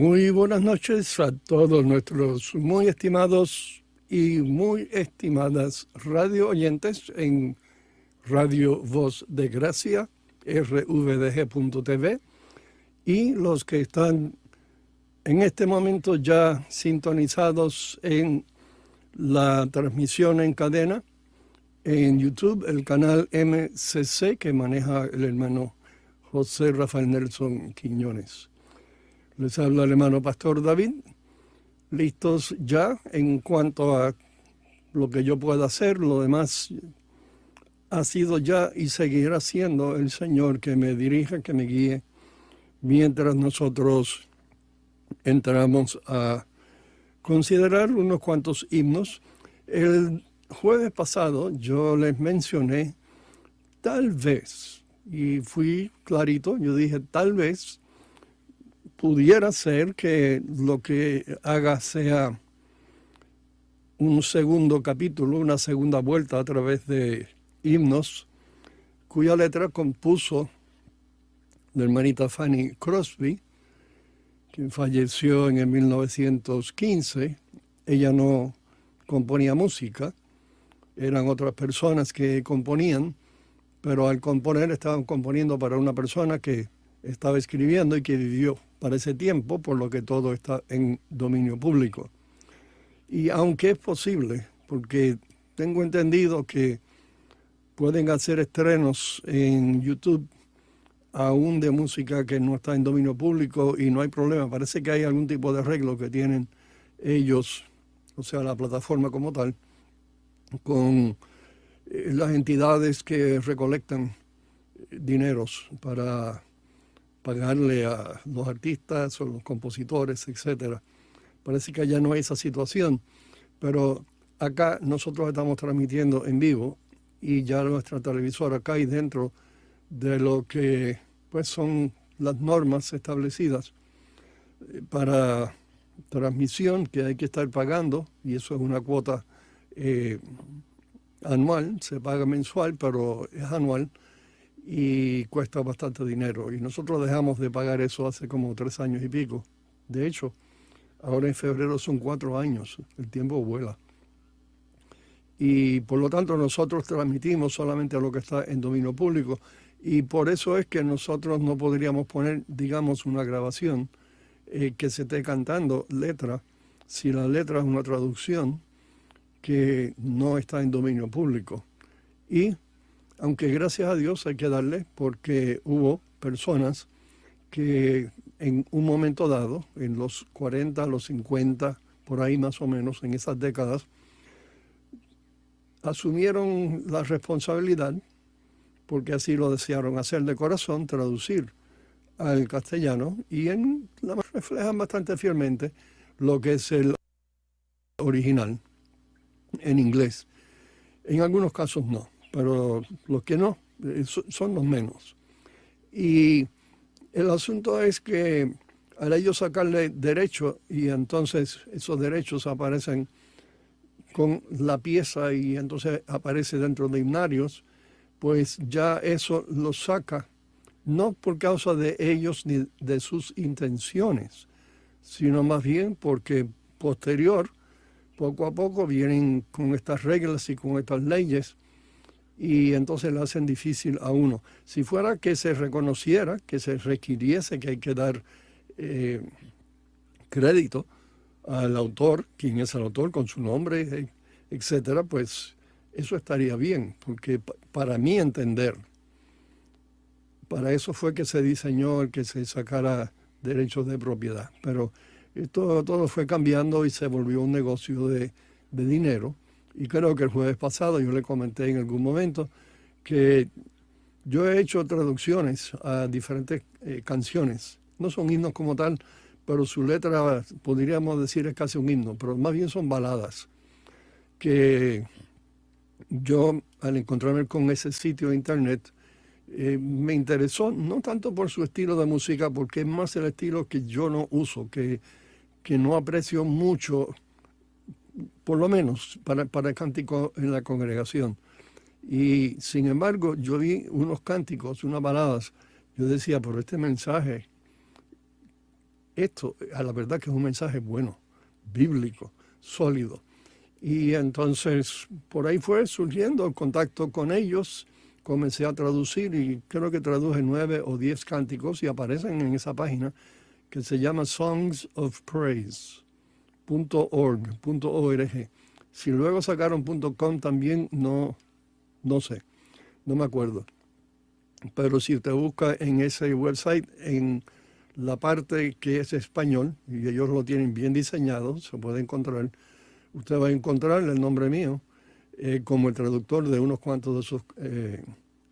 Muy buenas noches a todos nuestros muy estimados y muy estimadas radio oyentes en Radio Voz de Gracia, rvdg.tv, y los que están en este momento ya sintonizados en la transmisión en cadena en YouTube, el canal MCC que maneja el hermano José Rafael Nelson Quiñones. Les habla el hermano Pastor David, listos ya en cuanto a lo que yo pueda hacer, lo demás ha sido ya y seguirá siendo el Señor que me dirija, que me guíe, mientras nosotros entramos a considerar unos cuantos himnos. El jueves pasado yo les mencioné, tal vez, y fui clarito, yo dije, tal vez pudiera ser que lo que haga sea un segundo capítulo, una segunda vuelta a través de himnos cuya letra compuso la hermanita Fanny Crosby, quien falleció en el 1915. Ella no componía música, eran otras personas que componían, pero al componer estaban componiendo para una persona que estaba escribiendo y que vivió para ese tiempo, por lo que todo está en dominio público. Y aunque es posible, porque tengo entendido que pueden hacer estrenos en YouTube aún de música que no está en dominio público y no hay problema. Parece que hay algún tipo de arreglo que tienen ellos, o sea, la plataforma como tal, con eh, las entidades que recolectan dineros para pagarle a los artistas o los compositores, etcétera. Parece que ya no hay esa situación, pero acá nosotros estamos transmitiendo en vivo y ya nuestra televisora acá y dentro de lo que pues son las normas establecidas eh, para transmisión que hay que estar pagando y eso es una cuota eh, anual, se paga mensual, pero es anual y cuesta bastante dinero. Y nosotros dejamos de pagar eso hace como tres años y pico. De hecho, ahora en febrero son cuatro años, el tiempo vuela. Y por lo tanto nosotros transmitimos solamente lo que está en dominio público. Y por eso es que nosotros no podríamos poner, digamos, una grabación eh, que se esté cantando letra, si la letra es una traducción que no está en dominio público. Y aunque gracias a Dios hay que darle porque hubo personas que en un momento dado, en los 40, los 50, por ahí más o menos, en esas décadas, asumieron la responsabilidad, porque así lo desearon hacer de corazón, traducir al castellano y en la reflejan bastante fielmente lo que es el original en inglés. En algunos casos no pero los que no eh, son los menos. Y el asunto es que al ellos sacarle derecho y entonces esos derechos aparecen con la pieza y entonces aparece dentro de himnarios, pues ya eso lo saca, no por causa de ellos ni de sus intenciones, sino más bien porque posterior, poco a poco vienen con estas reglas y con estas leyes y entonces le hacen difícil a uno. Si fuera que se reconociera, que se requiriese que hay que dar eh, crédito al autor, quien es el autor, con su nombre, etcétera, pues eso estaría bien, porque para mí entender, para eso fue que se diseñó el que se sacara derechos de propiedad. Pero esto todo fue cambiando y se volvió un negocio de, de dinero y creo que el jueves pasado yo le comenté en algún momento que yo he hecho traducciones a diferentes eh, canciones. No son himnos como tal, pero su letra, podríamos decir, es casi un himno, pero más bien son baladas. Que yo, al encontrarme con ese sitio de internet, eh, me interesó, no tanto por su estilo de música, porque es más el estilo que yo no uso, que, que no aprecio mucho por lo menos para, para el cántico en la congregación. Y sin embargo, yo vi unos cánticos, unas baladas. Yo decía, por este mensaje esto, a la verdad que es un mensaje bueno, bíblico, sólido. Y entonces por ahí fue surgiendo el contacto con ellos, comencé a traducir y creo que traduje nueve o diez cánticos y aparecen en esa página que se llama songsofpraise.org. Si luego sacaron .com también, no, no sé, no me acuerdo. Pero si usted busca en ese website, en la parte que es español, y ellos lo tienen bien diseñado, se puede encontrar, usted va a encontrar el nombre mío eh, como el traductor de unos cuantos de esos eh,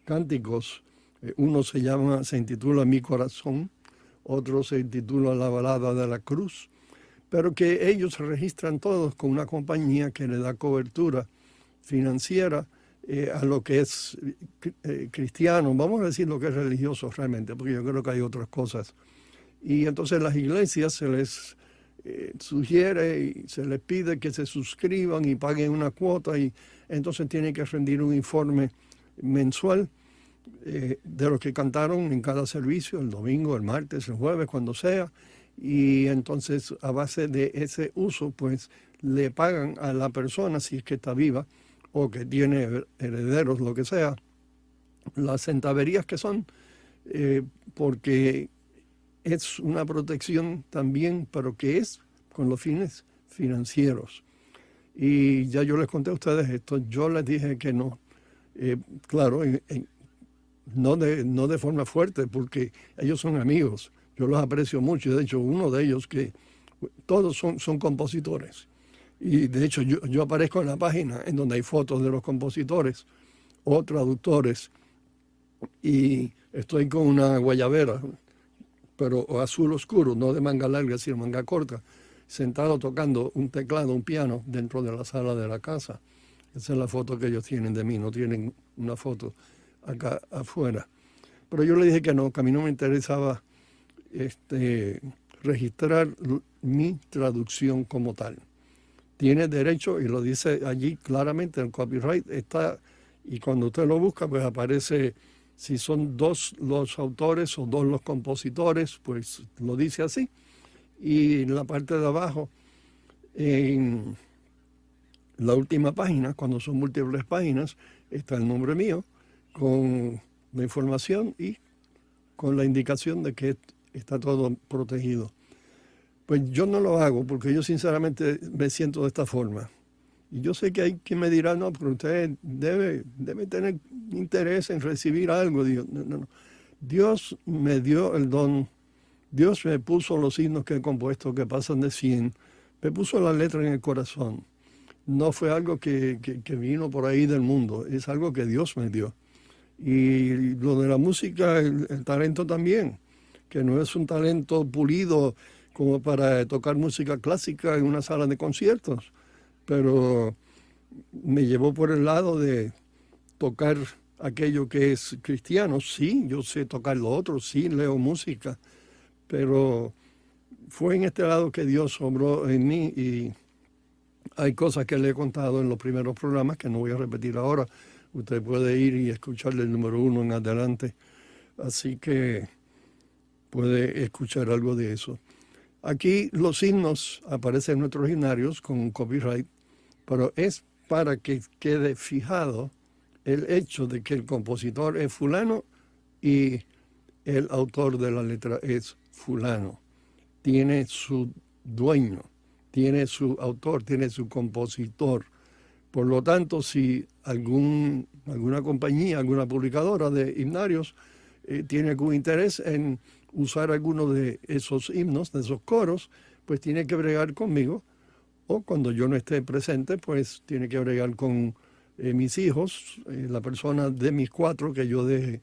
cánticos. Eh, uno se llama, se intitula Mi Corazón, otro se intitula La Balada de la Cruz, pero que ellos se registran todos con una compañía que le da cobertura financiera eh, a lo que es eh, cristiano, vamos a decir lo que es religioso realmente, porque yo creo que hay otras cosas. Y entonces las iglesias se les eh, sugiere y se les pide que se suscriban y paguen una cuota y entonces tienen que rendir un informe mensual de lo que cantaron en cada servicio, el domingo, el martes, el jueves, cuando sea. Y entonces a base de ese uso, pues le pagan a la persona, si es que está viva, o que tiene herederos, lo que sea, las centaverías que son, eh, porque es una protección también, pero que es con los fines financieros. Y ya yo les conté a ustedes esto, yo les dije que no, eh, claro, no, de, no de forma fuerte, porque ellos son amigos, yo los aprecio mucho, de hecho uno de ellos que todos son, son compositores y de hecho yo, aparezco en la página en donde hay fotos de los compositores o traductores y estoy con una guayabera, pero azul oscuro, no de manga larga, sino manga corta, sentado tocando un teclado, un piano dentro de la sala de la casa. Esa es la foto que ellos tienen de mí, no tienen una foto acá afuera. Pero yo le dije que no, que a mí no me interesaba este, registrar mi traducción como tal tiene derecho, y lo dice allí claramente, el copyright está, y cuando usted lo busca, pues aparece si son dos los autores o dos los compositores, pues lo dice así. Y en la parte de abajo, en la última página, cuando son múltiples páginas, está el nombre mío con la información y con la indicación de que está todo protegido. Pues yo no lo hago porque yo sinceramente me siento de esta forma. Y yo sé que hay quien me dirá, no, pero usted debe, debe tener interés en recibir algo. Dios, Dios me dio el don, Dios me puso los signos que he compuesto que pasan de 100, me puso la letra en el corazón. No fue algo que, vino por ahí del mundo, es algo que Dios me dio. Y lo de la música, el talento también, que no es un talento pulido como para tocar música clásica en una sala de conciertos, pero me llevó por el lado de tocar aquello que es cristiano. Sí, yo sé tocar lo otro, sí, leo música, pero fue en este lado que Dios obró en mí y hay cosas que le he contado en los primeros programas que no voy a repetir ahora. Usted puede ir y escucharle el número uno en adelante. Así que puede escuchar algo de eso. Aquí los signos aparecen en nuestros himnarios con copyright, pero es para que quede fijado el hecho de que el compositor es fulano y el autor de la letra es fulano. Tiene su dueño, tiene su autor, tiene su compositor. Por lo tanto, si algún, alguna compañía, alguna publicadora de himnarios eh, tiene algún interés en usar alguno de esos himnos, de esos coros, pues tiene que bregar conmigo, o cuando yo no esté presente, pues tiene que bregar con eh, mis hijos, eh, la persona de mis cuatro que yo deje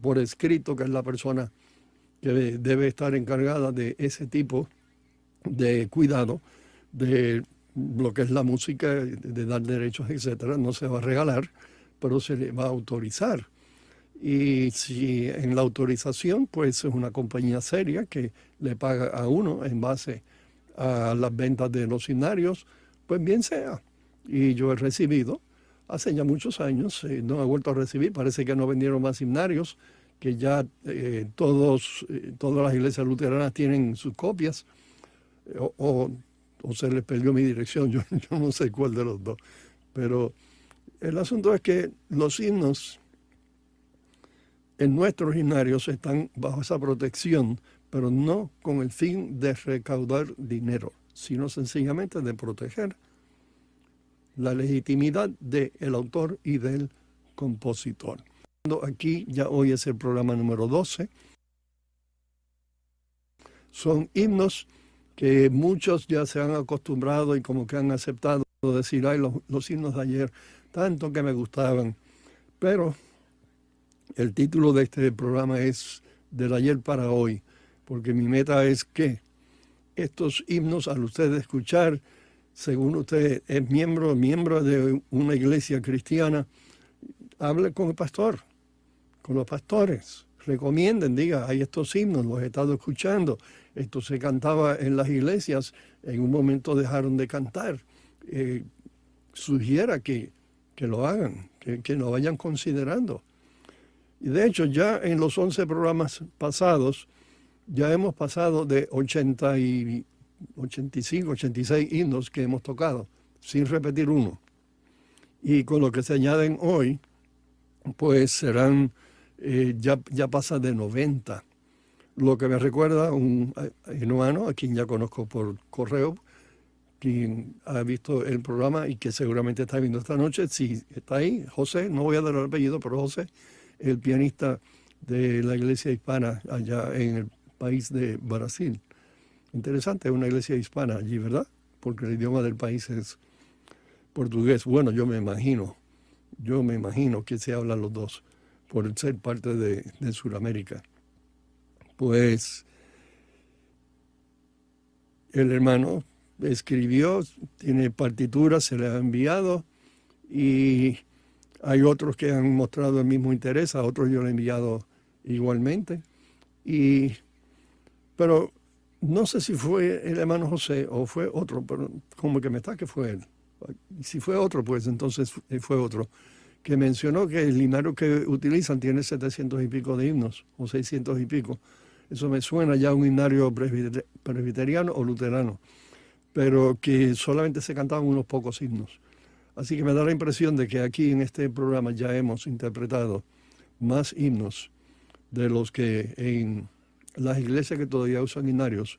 por escrito, que es la persona que debe estar encargada de ese tipo de cuidado, de lo que es la música, de dar derechos, etcétera, no se va a regalar, pero se le va a autorizar y si en la autorización, pues es una compañía seria que le paga a uno en base a las ventas de los himnarios, pues bien sea. Y yo he recibido, hace ya muchos años, eh, no he vuelto a recibir, parece que no vendieron más himnarios, que ya eh, eh, todas las iglesias luteranas tienen sus copias, o, se les perdió mi dirección, yo no sé cuál de los dos. Pero el asunto es que los himnos en nuestros himnarios están bajo esa protección, pero no con el fin de recaudar dinero, sino sencillamente de proteger la legitimidad del autor y del compositor. Aquí ya hoy es el programa número 12. Son himnos que muchos ya se han acostumbrado y como que han aceptado decir, ay, los, los himnos de ayer, tanto que me gustaban. Pero el título de este programa es Del ayer para hoy, porque mi meta es que estos himnos, al usted escuchar, según usted es miembro, miembro de una iglesia cristiana, hable con el pastor, con los pastores, recomienden, diga, hay estos himnos, los he estado escuchando, esto se cantaba en las iglesias, en un momento dejaron de cantar. Eh, sugiera que, que, lo hagan, que, que, lo vayan considerando. Y de hecho ya en los 11 programas pasados, ya hemos pasado de 80 y 85, 86 himnos que hemos tocado, sin repetir uno. Y con lo que se añaden hoy, pues serán, eh, ya, ya pasa de 90. Lo que me recuerda un hermano, a quien ya conozco por correo, quien ha visto el programa y que seguramente está viendo esta noche, si está ahí, José, no voy a dar el apellido, pero José, el pianista de la iglesia hispana allá en el país de Brasil. Interesante, una iglesia hispana allí, ¿verdad? Porque el idioma del país es portugués. Bueno, yo me imagino, yo me imagino que se hablan los dos por ser parte de, de Sudamérica. Pues el hermano escribió, tiene partituras, se le ha enviado y hay otros que han mostrado el mismo interés, a otros yo le he enviado igualmente. Y, pero no sé si fue el hermano José o fue otro, pero como que me está que fue él. Si fue otro, pues entonces fue otro, que mencionó que el linario que utilizan tiene 700 y pico de himnos, o 600 y pico. Eso me suena ya a un himnario presbiteriano o luterano, pero que solamente se cantaban unos pocos himnos. Así que me da la impresión de que aquí en este programa ya hemos interpretado más himnos de los que en las iglesias que todavía usan himnarios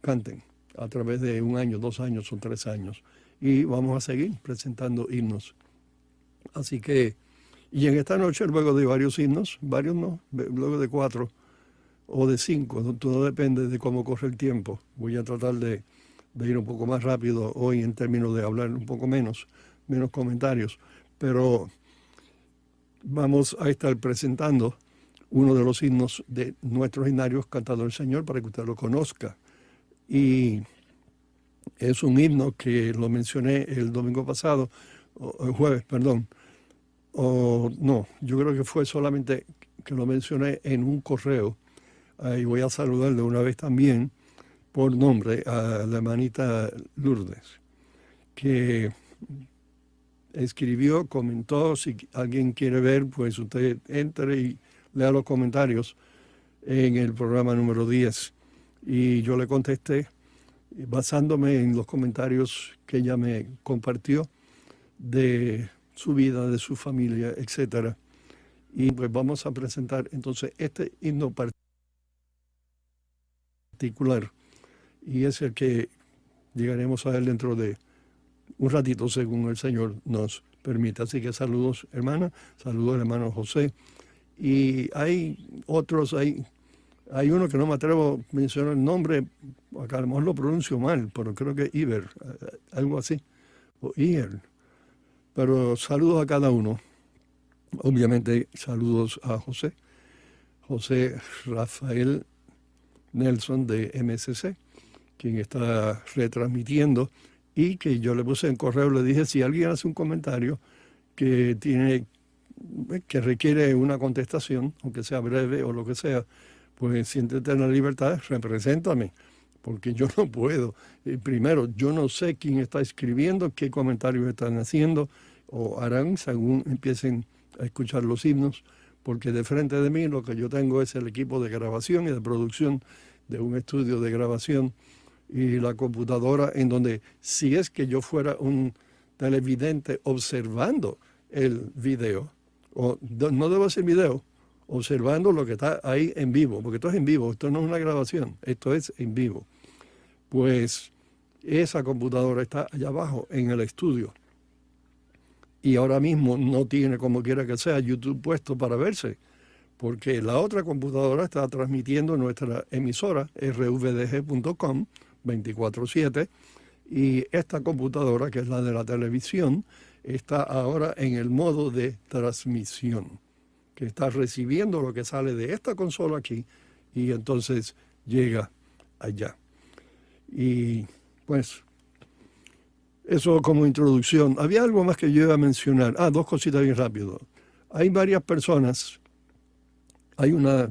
canten a través de un año, dos años o tres años. Y vamos a seguir presentando himnos. Así que, y en esta noche, luego de varios himnos, varios no, luego de cuatro o de cinco, todo depende de cómo corre el tiempo. Voy a tratar de, de ir un poco más rápido hoy en términos de hablar un poco menos, menos comentarios, pero vamos a estar presentando uno de los himnos de nuestros himnarios cantado el Señor para que usted lo conozca. Y es un himno que lo mencioné el domingo pasado, el jueves, perdón. O no, yo creo que fue solamente que lo mencioné en un correo. Y voy a saludarle una vez también por nombre a la hermanita Lourdes, que escribió, comentó, si alguien quiere ver, pues usted entre y lea los comentarios en el programa número 10. Y yo le contesté basándome en los comentarios que ella me compartió de su vida, de su familia, etc. Y pues vamos a presentar entonces este himno particular y es el que llegaremos a él dentro de un ratito según el Señor nos permita. Así que saludos hermana, saludos hermano José, y hay otros, hay, hay uno que no me atrevo a mencionar el nombre, acá a lo mejor lo pronuncio mal, pero creo que Iber, eh, algo así, o Ier. Pero saludos a cada uno. Obviamente saludos a José, José Rafael Nelson de MSC, quien está retransmitiendo y que yo le puse en correo, le dije, si alguien hace un comentario que tiene que requiere una contestación, aunque sea breve o lo que sea, pues siéntete en la libertad, represéntame, porque yo no puedo. Eh, primero, yo no sé quién está escribiendo, qué comentarios están haciendo o harán según empiecen a escuchar los himnos, porque de frente de mí lo que yo tengo es el equipo de grabación y de producción de un estudio de grabación y la computadora en donde si es que yo fuera un televidente observando el video, o no debo hacer video, observando lo que está ahí en vivo, porque esto es en vivo, esto no es una grabación, esto es en vivo. Pues esa computadora está allá abajo en el estudio y ahora mismo no tiene como quiera que sea YouTube puesto para verse, porque la otra computadora está transmitiendo nuestra emisora rvdg.com 24/7 y esta computadora, que es la de la televisión, está ahora en el modo de transmisión, que está recibiendo lo que sale de esta consola aquí y entonces llega allá. Y pues eso como introducción. Había algo más que yo iba a mencionar. Ah, dos cositas bien rápido. Hay varias personas, hay una,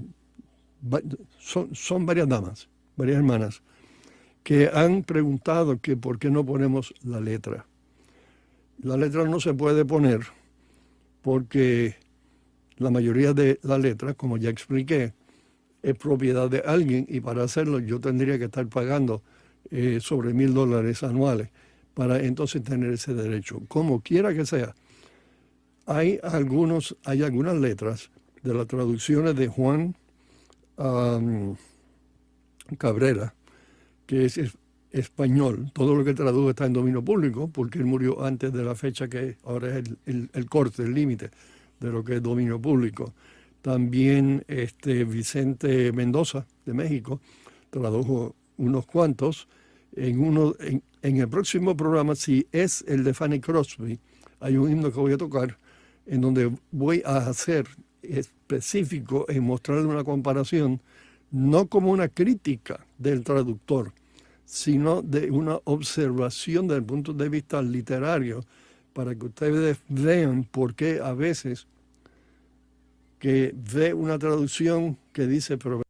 son, son varias damas, varias hermanas, que han preguntado que por qué no ponemos la letra. La letra no se puede poner porque la mayoría de la letra, como ya expliqué, es propiedad de alguien y para hacerlo yo tendría que estar pagando eh, sobre mil dólares anuales para entonces tener ese derecho, como quiera que sea. Hay, algunos, hay algunas letras de las traducciones de Juan Cabrera, que es español. Todo lo que tradujo está en dominio público, porque él murió antes de la fecha que ahora es el, corte, el límite de lo que es dominio público. También este Vicente Mendoza, de México, tradujo unos cuantos. En, uno, en, en el próximo programa, si es el de Fanny Crosby, hay un himno que voy a tocar en donde voy a hacer específico en mostrarle una comparación, no como una crítica del traductor, sino de una observación desde el punto de vista literario, para que ustedes vean por qué a veces que ve una traducción que dice, pero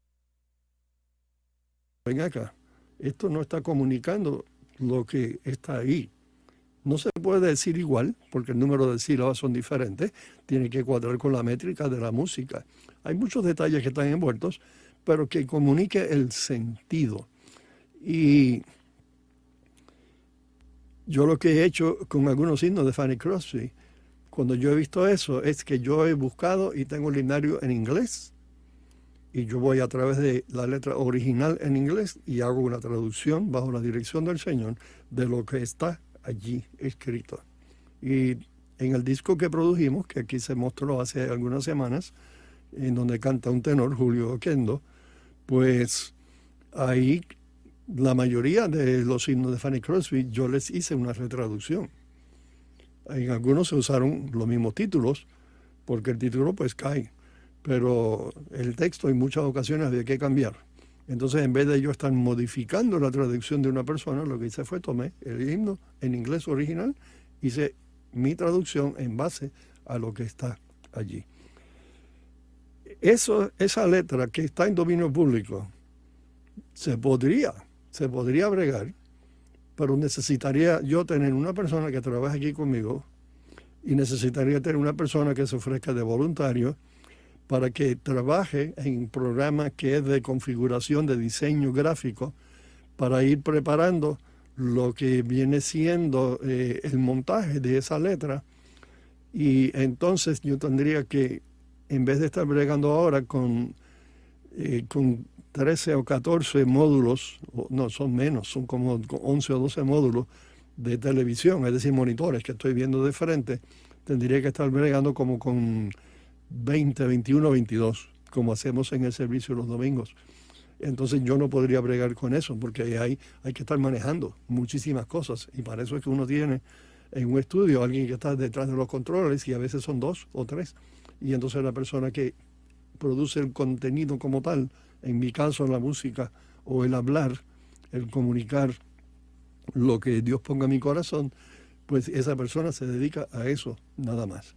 ven acá, esto no está comunicando lo que está ahí. No se puede decir igual, porque el número de sílabas son diferentes, tiene que cuadrar con la métrica de la música. Hay muchos detalles que están envueltos, pero que comunique el sentido. Y yo lo que he hecho con algunos signos de Fanny Crosby, cuando yo he visto eso, es que yo he buscado y tengo el lineario en inglés y yo voy a través de la letra original en inglés y hago una traducción bajo la dirección del Señor de lo que está allí escrito. Y en el disco que produjimos, que aquí se mostró hace algunas semanas, en donde canta un tenor, Julio Oquendo, pues ahí la mayoría de los himnos de Fanny Crosby yo les hice una retraducción. En algunos se usaron los mismos títulos, porque el título pues cae pero el texto en muchas ocasiones había que cambiar. Entonces, en vez de yo estar modificando la traducción de una persona, lo que hice fue tomé el himno en inglés original, hice mi traducción en base a lo que está allí. Eso, esa letra que está en dominio público se podría, se podría bregar, pero necesitaría yo tener una persona que trabaje aquí conmigo y necesitaría tener una persona que se ofrezca de voluntario para que trabaje en un programa que es de configuración de diseño gráfico para ir preparando lo que viene siendo eh, el montaje de esa letra. Y entonces yo tendría que, en vez de estar bregando ahora con, eh, con 13 o 14 módulos, no, son menos, son como 11 o 12 módulos de televisión, es decir, monitores que estoy viendo de frente, tendría que estar bregando como con 20, 21, 22, como hacemos en el servicio los domingos. Entonces yo no podría bregar con eso, porque hay, hay que estar manejando muchísimas cosas. Y para eso es que uno tiene en un estudio alguien que está detrás de los controles, y a veces son dos o tres. Y entonces la persona que produce el contenido como tal, en mi caso la música o el hablar, el comunicar lo que Dios ponga en mi corazón, pues esa persona se dedica a eso nada más.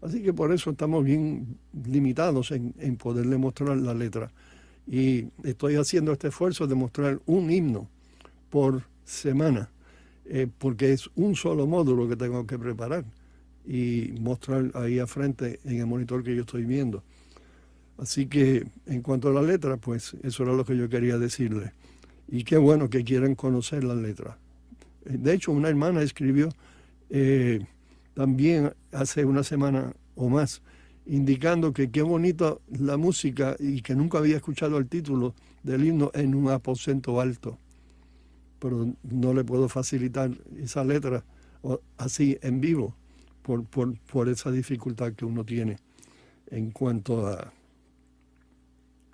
Así que por eso estamos bien limitados en, poderle mostrar la letra. Y estoy haciendo este esfuerzo de mostrar un himno por semana, eh, porque es un solo módulo que tengo que preparar y mostrar ahí a frente en el monitor que yo estoy viendo. Así que en cuanto a la letra, pues eso era lo que yo quería decirle. Y qué bueno que quieran conocer la letra. De hecho, una hermana escribió eh, también hace una semana o más, indicando que qué bonita la música y que nunca había escuchado el título del himno en un aposento alto. Pero no le puedo facilitar esa letra así en vivo por, esa dificultad que uno tiene en cuanto a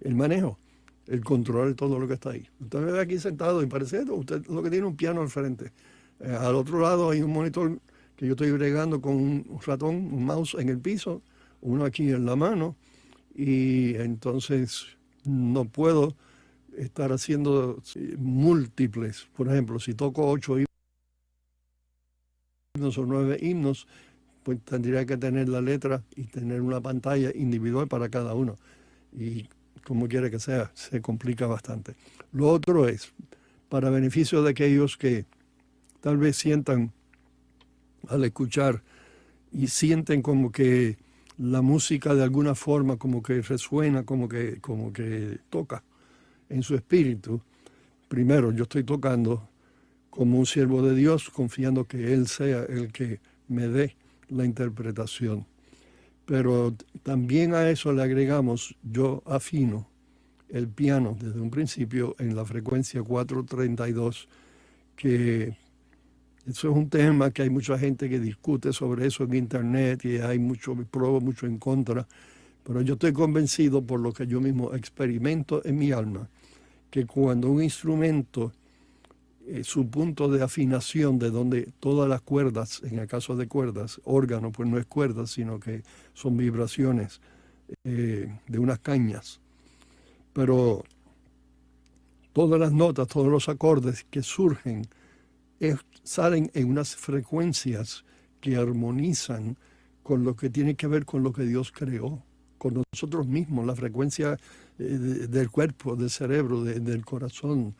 el manejo, el control de todo lo que está ahí. Usted ve aquí sentado y parece usted lo que tiene un piano al frente. Eh, al otro lado hay un monitor que yo estoy bregando con un ratón, un mouse en el piso, uno aquí en la mano, y entonces no puedo estar haciendo múltiples. Por ejemplo, si toco ocho himnos o nueve himnos, pues tendría que tener la letra y tener una pantalla individual para cada uno. Y como quiera que sea, se complica bastante. Lo otro es, para beneficio de aquellos que tal vez sientan al escuchar y sienten como que la música de alguna forma como que resuena, como que, como que toca en su espíritu. Primero, yo estoy tocando como un siervo de Dios, confiando que Él sea el que me dé la interpretación. Pero también a eso le agregamos, yo afino el piano desde un principio en la frecuencia 432, que eso es un tema que hay mucha gente que discute sobre eso en internet y hay mucho pro, mucho en contra, pero yo estoy convencido por lo que yo mismo experimento en mi alma, que cuando un instrumento, eh, su punto de afinación, de donde todas las cuerdas, en el caso de cuerdas, órgano, pues no es cuerdas, sino que son vibraciones eh, de unas cañas, pero todas las notas, todos los acordes que surgen, salen en unas frecuencias que armonizan con lo que tiene que ver con lo que Dios creó, con nosotros mismos, la frecuencia eh, del cuerpo, del cerebro, del corazón,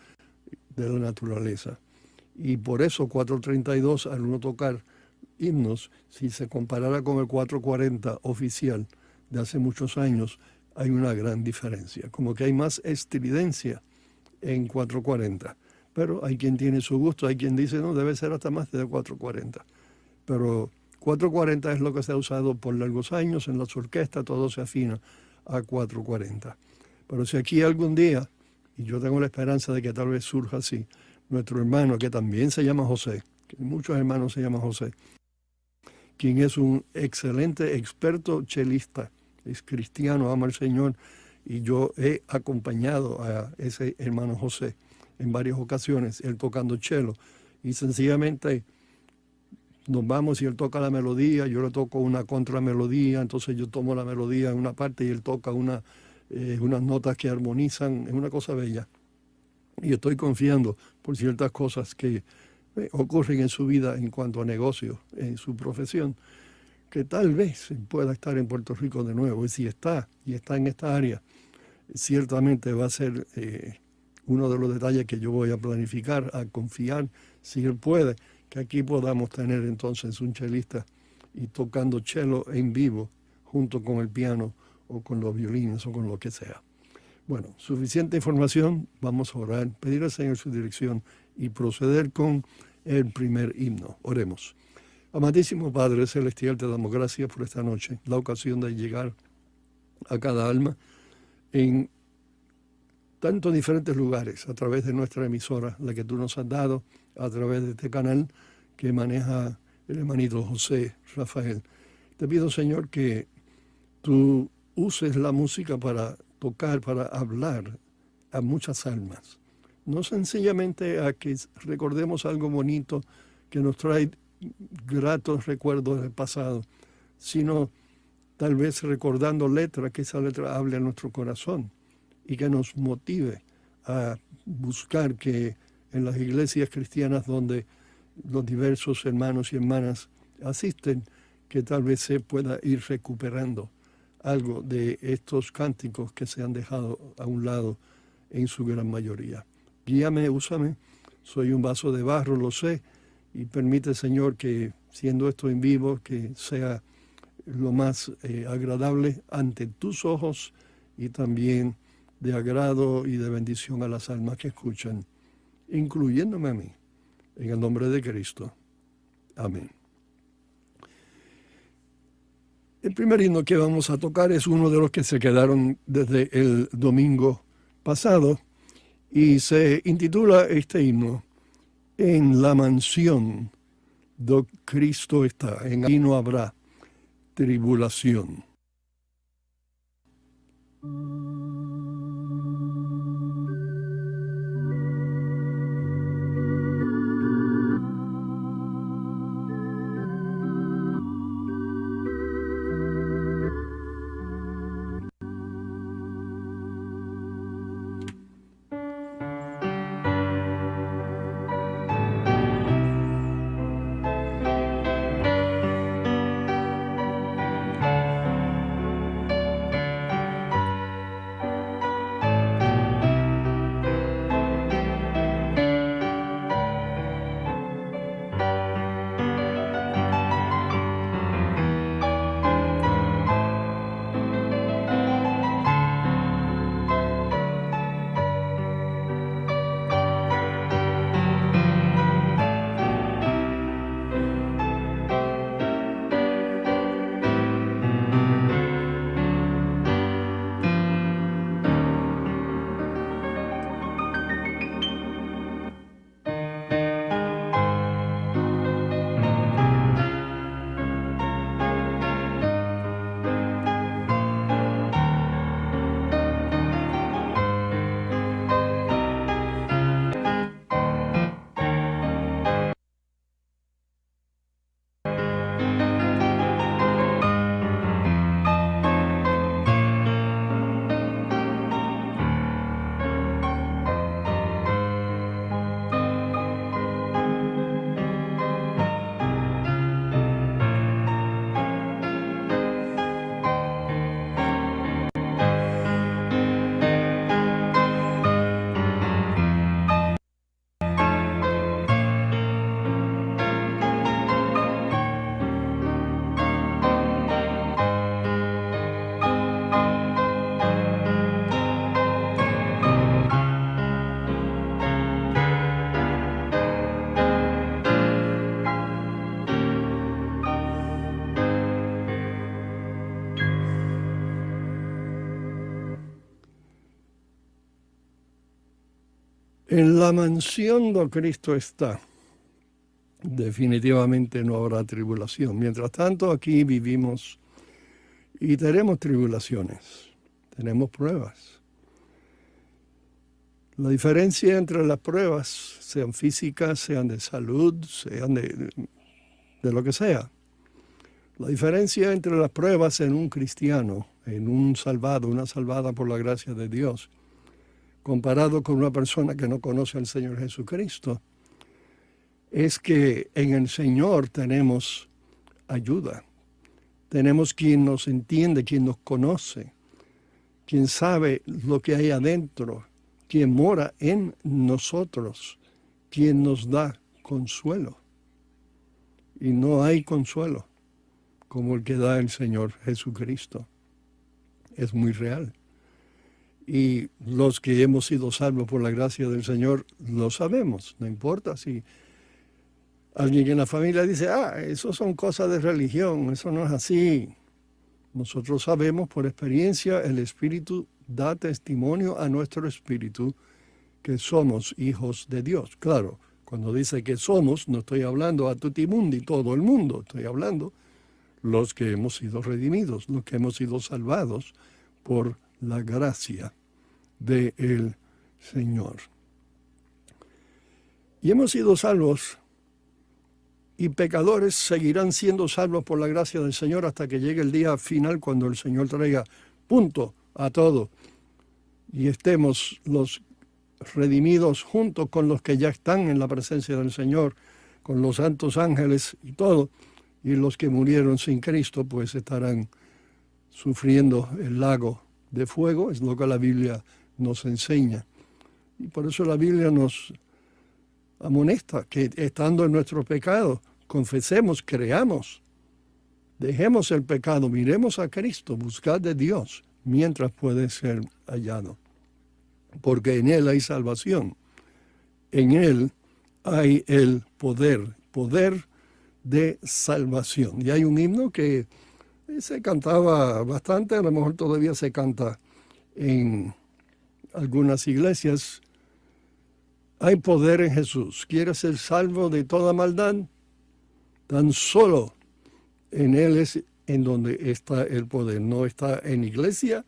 de la naturaleza. Y por eso 432, al uno tocar himnos, si se comparara con el 440 oficial de hace muchos años, hay una gran diferencia, como que hay más estridencia en 440 pero hay quien tiene su gusto, hay quien dice, no, debe ser hasta más de 440. Pero 440 es lo que se ha usado por largos años en las orquestas, todo se afina a 440. Pero si aquí algún día, y yo tengo la esperanza de que tal vez surja así, nuestro hermano, que también se llama José, que muchos hermanos se llaman José, quien es un excelente experto chelista, es cristiano, ama al Señor, y yo he acompañado a ese hermano José en varias ocasiones, él tocando cello, y sencillamente nos vamos y él toca la melodía, yo le toco una contramelodía, entonces yo tomo la melodía en una parte y él toca una, eh, unas notas que armonizan, es una cosa bella. Y estoy confiando por ciertas cosas que eh, ocurren en su vida en cuanto a negocio, en su profesión, que tal vez pueda estar en Puerto Rico de nuevo. Y si está, y está en esta área, ciertamente va a ser eh, uno de los detalles que yo voy a planificar, a confiar, si él puede, que aquí podamos tener entonces un chelista y tocando cello en vivo junto con el piano o con los violines o con lo que sea. Bueno, suficiente información, vamos a orar, pedir al Señor su dirección y proceder con el primer himno. Oremos. Amadísimo Padre Celestial, te damos gracias por esta noche, la ocasión de llegar a cada alma en tantos diferentes lugares a través de nuestra emisora, la que tú nos has dado, a través de este canal que maneja el hermanito José Rafael. Te pido, Señor, que tú uses la música para tocar, para hablar a muchas almas. No sencillamente a que recordemos algo bonito que nos trae gratos recuerdos del pasado, sino tal vez recordando letras, que esa letra hable a nuestro corazón y que nos motive a buscar que en las iglesias cristianas donde los diversos hermanos y hermanas asisten, que tal vez se pueda ir recuperando algo de estos cánticos que se han dejado a un lado en su gran mayoría. Guíame, úsame, soy un vaso de barro, lo sé, y permite, Señor, que siendo esto en vivo, que sea lo más eh, agradable ante tus ojos y también de agrado y de bendición a las almas que escuchan, incluyéndome a mí, en el nombre de Cristo. Amén. El primer himno que vamos a tocar es uno de los que se quedaron desde el domingo pasado y se intitula este himno En la mansión do Cristo está, en ahí no habrá tribulación. En la mansión donde Cristo está, definitivamente no habrá tribulación. Mientras tanto, aquí vivimos y tenemos tribulaciones, tenemos pruebas. La diferencia entre las pruebas, sean físicas, sean de salud, sean de, de lo que sea, la diferencia entre las pruebas en un cristiano, en un salvado, una salvada por la gracia de Dios, comparado con una persona que no conoce al Señor Jesucristo, es que en el Señor tenemos ayuda. Tenemos quien nos entiende, quien nos conoce, quien sabe lo que hay adentro, quien mora en nosotros, quien nos da consuelo. Y no hay consuelo como el que da el Señor Jesucristo. Es muy real. Y los que hemos sido salvos por la gracia del Señor lo sabemos, no importa si alguien en la familia dice, ah, eso son cosas de religión, eso no es así. Nosotros sabemos por experiencia, el Espíritu da testimonio a nuestro Espíritu que somos hijos de Dios. Claro, cuando dice que somos, no estoy hablando a Tutimundi, todo el mundo, estoy hablando los que hemos sido redimidos, los que hemos sido salvados por la gracia del Señor. Y hemos sido salvos y pecadores seguirán siendo salvos por la gracia del Señor hasta que llegue el día final cuando el Señor traiga punto a todo y estemos los redimidos junto con los que ya están en la presencia del Señor, con los santos ángeles y todo, y los que murieron sin Cristo pues estarán sufriendo el lago de fuego, es lo que la Biblia nos enseña. Y por eso la Biblia nos amonesta que estando en nuestro pecado, confesemos, creamos, dejemos el pecado, miremos a Cristo, buscad de Dios mientras puede ser hallado. Porque en Él hay salvación. En Él hay el poder, poder de salvación. Y hay un himno que se cantaba bastante, a lo mejor todavía se canta en algunas iglesias. Hay poder en Jesús. ¿Quieres ser salvo de toda maldad? Tan solo en Él es en donde está el poder. No está en iglesia,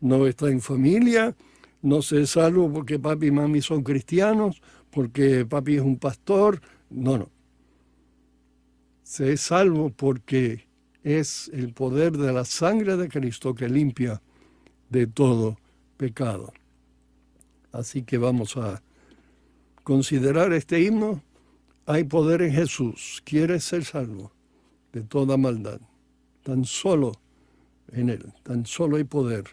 no está en familia, no se salvo porque papi y mami son cristianos, porque papi es un pastor. No, no. Se es salvo porque es el poder de la sangre de Cristo que limpia de todo pecado. Así que vamos a considerar este himno. Hay poder en Jesús. ¿Quieres ser salvo de toda maldad? Tan solo en Él, tan solo hay poder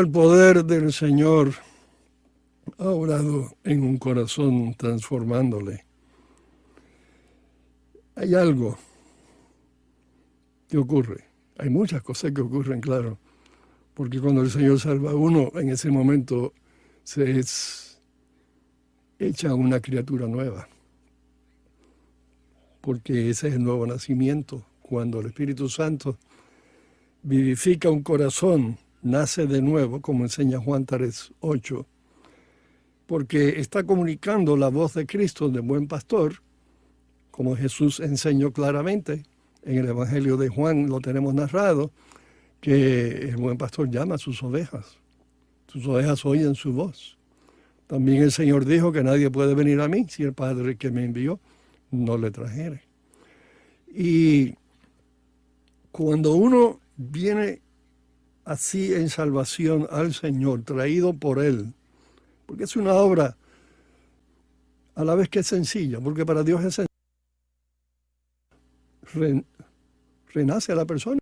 El poder del Señor ha orado en un corazón transformándole, hay algo que ocurre. Hay muchas cosas que ocurren, claro, porque cuando el Señor salva a uno, en ese momento se es hecha una criatura nueva, porque ese es el nuevo nacimiento, cuando el Espíritu Santo vivifica un corazón nace de nuevo, como enseña Juan 3, 8, porque está comunicando la voz de Cristo, de buen pastor, como Jesús enseñó claramente en el Evangelio de Juan, lo tenemos narrado, que el buen pastor llama a sus ovejas. Sus ovejas oyen su voz. También el Señor dijo que nadie puede venir a mí si el Padre que me envió no le trajere. Y cuando uno viene así en salvación al Señor, traído por Él, porque es una obra a la vez que es sencilla, porque para Dios es sencilla. renace a la persona.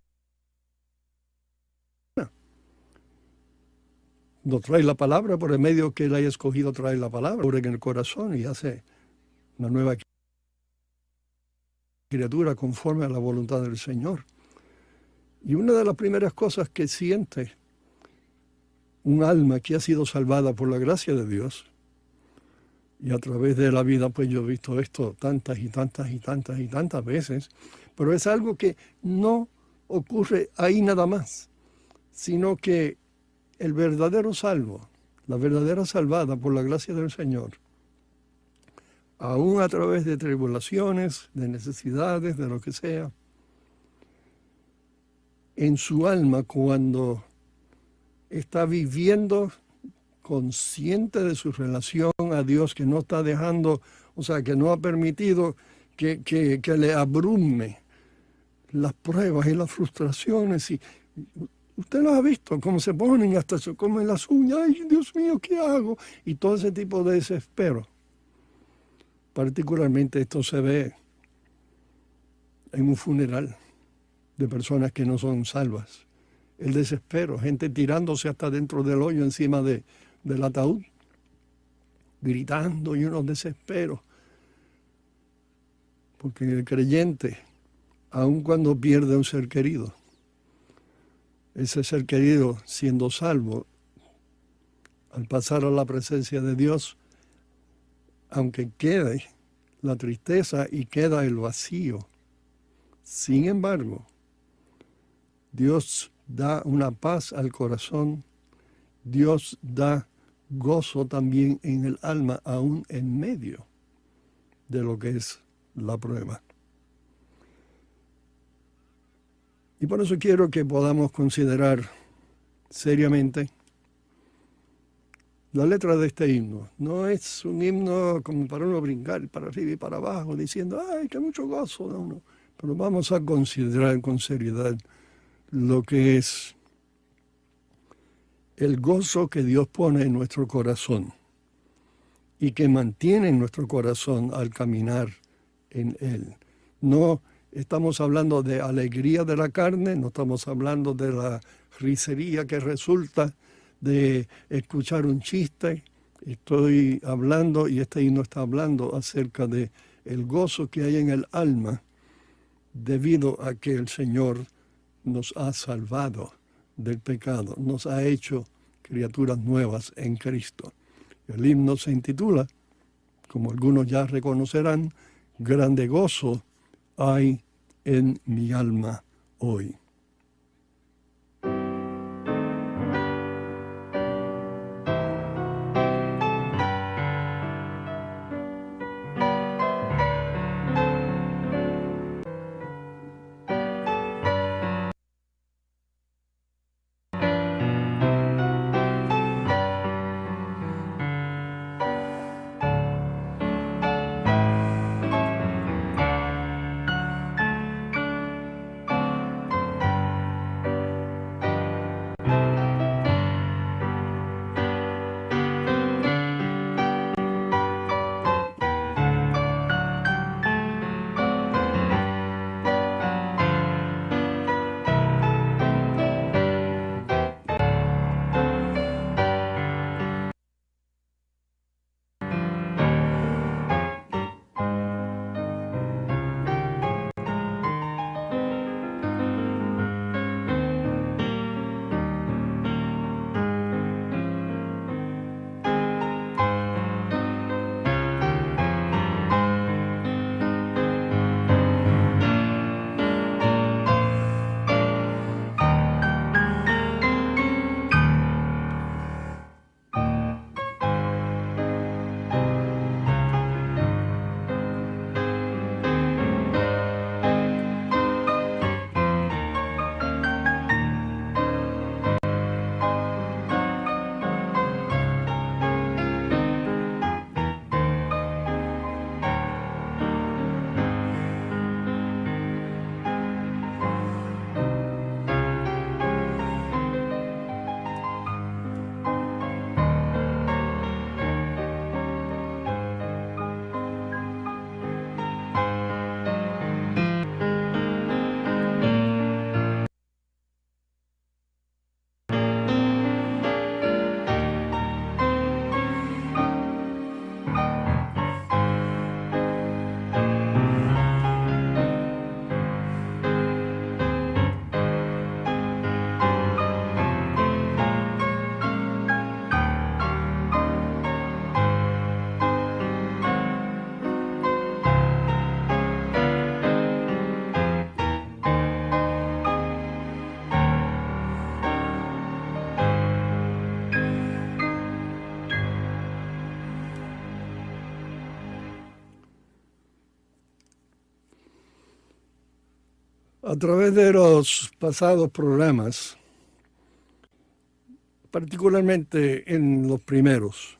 No trae la palabra por el medio que él haya escogido trae la palabra, en el corazón y hace una nueva criatura conforme a la voluntad del Señor. Y una de las primeras cosas que siente un alma que ha sido salvada por la gracia de Dios, y a través de la vida pues yo he visto esto tantas y tantas y tantas y tantas veces, pero es algo que no ocurre ahí nada más, sino que el verdadero salvo, la verdadera salvada por la gracia del Señor, aún a través de tribulaciones, de necesidades, de lo que sea, en su alma cuando está viviendo consciente de su relación a Dios, que no está dejando, o sea, que no ha permitido que, que, le abrume las pruebas y las frustraciones. Y usted lo ha visto, cómo se ponen hasta se comen las uñas, ay Dios mío, ¿qué hago? Y todo ese tipo de desespero. Particularmente esto se ve en un funeral de personas que no son salvas. El desespero, gente tirándose hasta dentro del hoyo encima de, del ataúd, gritando y unos desesperos. Porque el creyente, aun cuando pierde un ser querido, ese ser querido siendo salvo, al pasar a la presencia de Dios, aunque quede la tristeza y queda el vacío. Sin embargo, Dios da una paz al corazón, Dios da gozo también en el alma, aún en medio de lo que es la prueba. Y por eso quiero que podamos considerar seriamente la letra de este himno no es un himno como para uno brincar para arriba y para abajo diciendo, ay, qué mucho gozo, no, no. Pero vamos a considerar con seriedad lo que es el gozo que Dios pone en nuestro corazón y que mantiene en nuestro corazón al caminar en Él. No estamos hablando de alegría de la carne, no estamos hablando de la risería que resulta de escuchar un chiste, estoy hablando y este himno está hablando acerca de el gozo que hay en el alma debido a que el Señor nos ha salvado del pecado, nos ha hecho criaturas nuevas en Cristo. El himno se intitula, como algunos ya reconocerán, Grande gozo hay en mi alma hoy. A través de los pasados programas, particularmente en los primeros,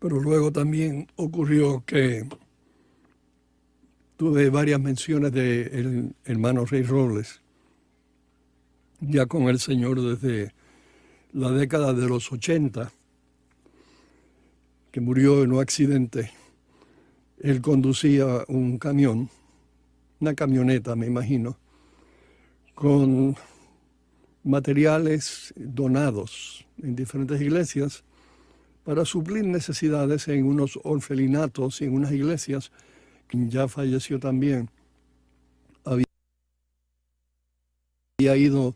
pero luego también ocurrió que tuve varias menciones del hermano Rey Robles, ya con el Señor desde la década de los 80, que murió en un accidente. Él conducía un camión, una camioneta, me imagino, con materiales donados en diferentes iglesias para suplir necesidades en unos orfelinatos y en unas iglesias que ya falleció también. Había ido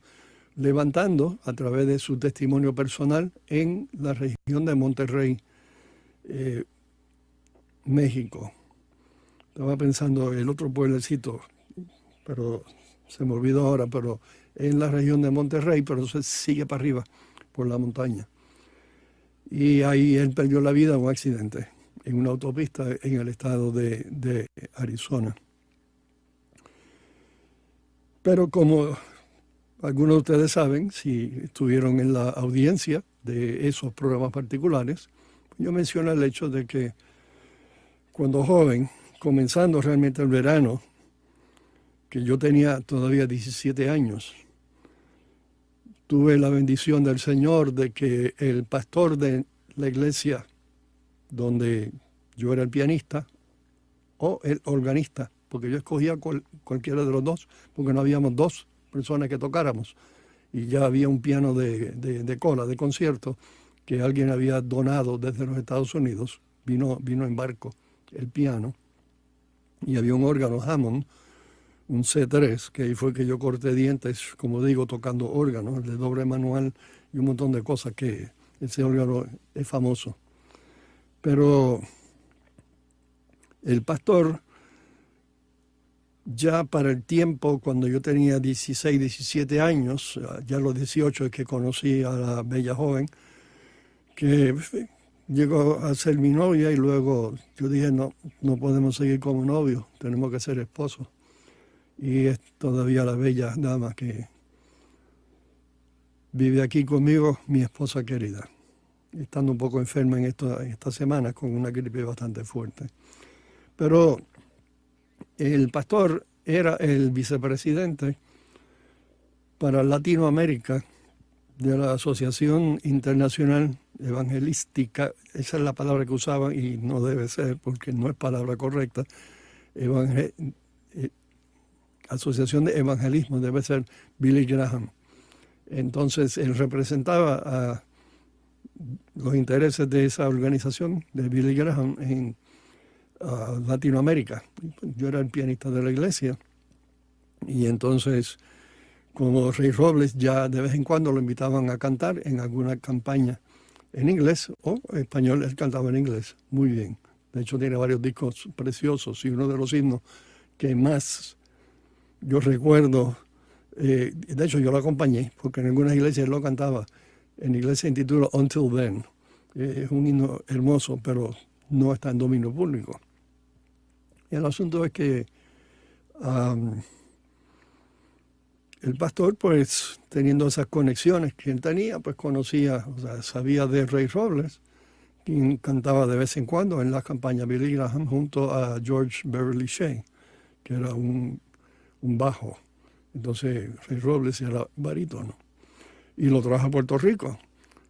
levantando a través de su testimonio personal en la región de Monterrey, eh, México. Estaba pensando el otro pueblecito, pero se me olvidó ahora, pero en la región de Monterrey, pero se sigue para arriba, por la montaña. Y ahí él perdió la vida en un accidente, en una autopista en el estado de, de Arizona. Pero como algunos de ustedes saben, si estuvieron en la audiencia de esos programas particulares, yo menciono el hecho de que cuando joven, comenzando realmente el verano, que yo tenía todavía 17 años, tuve la bendición del Señor de que el pastor de la iglesia donde yo era el pianista o el organista, porque yo escogía cualquiera de los dos, porque no habíamos dos personas que tocáramos. Y ya había un piano de, cola, de concierto, que alguien había donado desde los Estados Unidos. Vino, vino en barco el piano. Y había un órgano Hammond, un C3, que ahí fue que yo corté dientes, como digo, tocando órganos, de doble manual y un montón de cosas que ese órgano es famoso. Pero el pastor ya para el tiempo, cuando yo tenía 16, 17 años, ya a los 18 es que conocí a la bella joven, que llegó a ser mi novia y luego yo dije, no, no podemos seguir como novios, tenemos que ser esposos. Y es todavía la bella dama que vive aquí conmigo, mi esposa querida, estando un poco enferma en, esta, en estas semanas con una gripe bastante fuerte. Pero el pastor era el vicepresidente para Latinoamérica de la Asociación Internacional Evangelística, esa es la palabra que usaban y no debe ser porque no es palabra correcta, eh, Asociación de Evangelismo debe ser Billy Graham. Entonces él representaba a los intereses de esa organización de Billy Graham en Latinoamérica. Yo era el pianista de la iglesia y entonces como Rey Robles ya de vez en cuando lo invitaban a cantar en alguna campaña en inglés o español, él cantaba en inglés, muy bien. De hecho tiene varios discos preciosos y uno de los himnos que más yo recuerdo, eh, de hecho yo lo acompañé porque en algunas iglesias él lo cantaba, en iglesia intitula Until Then. Eh, es un himno hermoso, pero no está en dominio público. Y el asunto es que el pastor, pues teniendo esas conexiones que él tenía, pues conocía, o sea, sabía de Ray Robles, quien cantaba de vez en cuando en la campaña Billy Graham junto a George Beverly Shea, que era un, bajo. Entonces Ray Robles era barítono. Y lo trajo a Puerto Rico.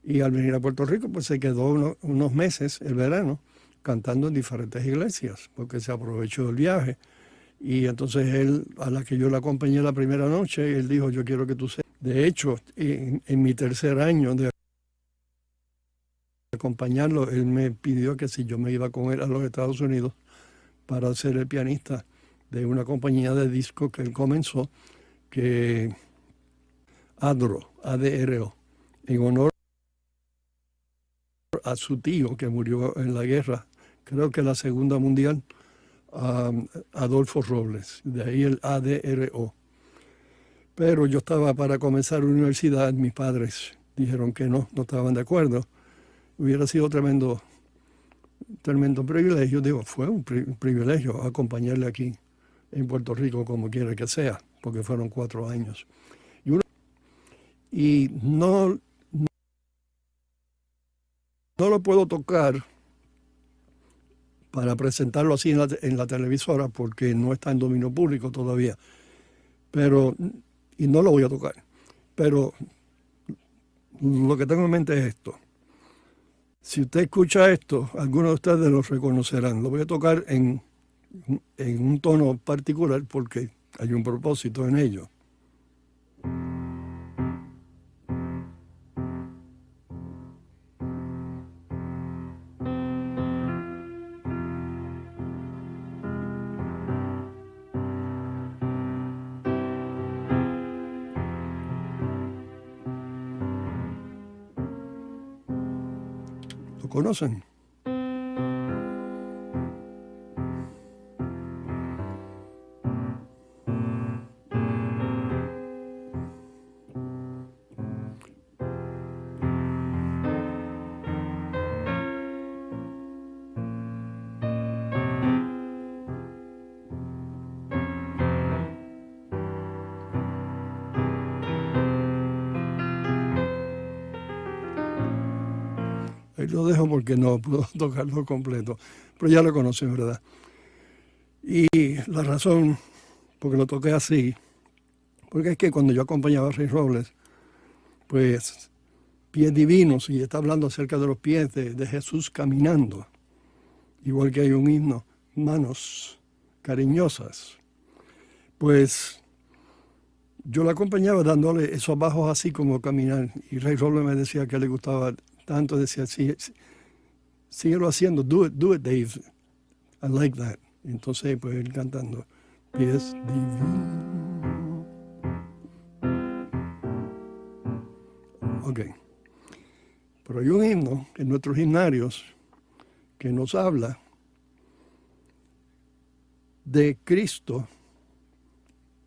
Y al venir a Puerto Rico, pues se quedó unos meses, el verano, cantando en diferentes iglesias, porque se aprovechó del viaje. Y entonces él, a la que yo le acompañé la primera noche, él dijo, yo quiero que tú seas. De hecho, en, mi tercer año de acompañarlo, él me pidió que si yo me iba con él a los Estados Unidos para ser el pianista de una compañía de disco que él comenzó, que ADRO, ADRO, en honor a su tío que murió en la guerra creo que la Segunda Mundial, Adolfo Robles, de ahí el ADRO. Pero yo estaba para comenzar la universidad, mis padres dijeron que no, no estaban de acuerdo. Hubiera sido tremendo, tremendo privilegio, digo, fue un privilegio acompañarle aquí en Puerto Rico, como quiera que sea, porque fueron cuatro años. Y no, no lo puedo tocar para presentarlo así en la, en la, televisora porque no está en dominio público todavía. Pero, y no lo voy a tocar. Pero lo que tengo en mente es esto. Si usted escucha esto, algunos de ustedes lo reconocerán. Lo voy a tocar en, en un tono particular porque hay un propósito en ello. Conocen? Lo dejo porque no puedo tocarlo completo, pero ya lo conocen, ¿verdad? Y la razón por que lo toqué así, porque es que cuando yo acompañaba a Rey Robles, pues pies divinos, y está hablando acerca de los pies de, de Jesús caminando, igual que hay un himno, manos cariñosas, pues yo la acompañaba dándole esos bajos así como caminar, y Rey Robles me decía que le gustaba tanto decía, sí, sí, síguelo haciendo, do it, do it, Dave. I like that. Entonces, pues él cantando, pies divino. Ok. Pero hay un himno en nuestros himnarios que nos habla de Cristo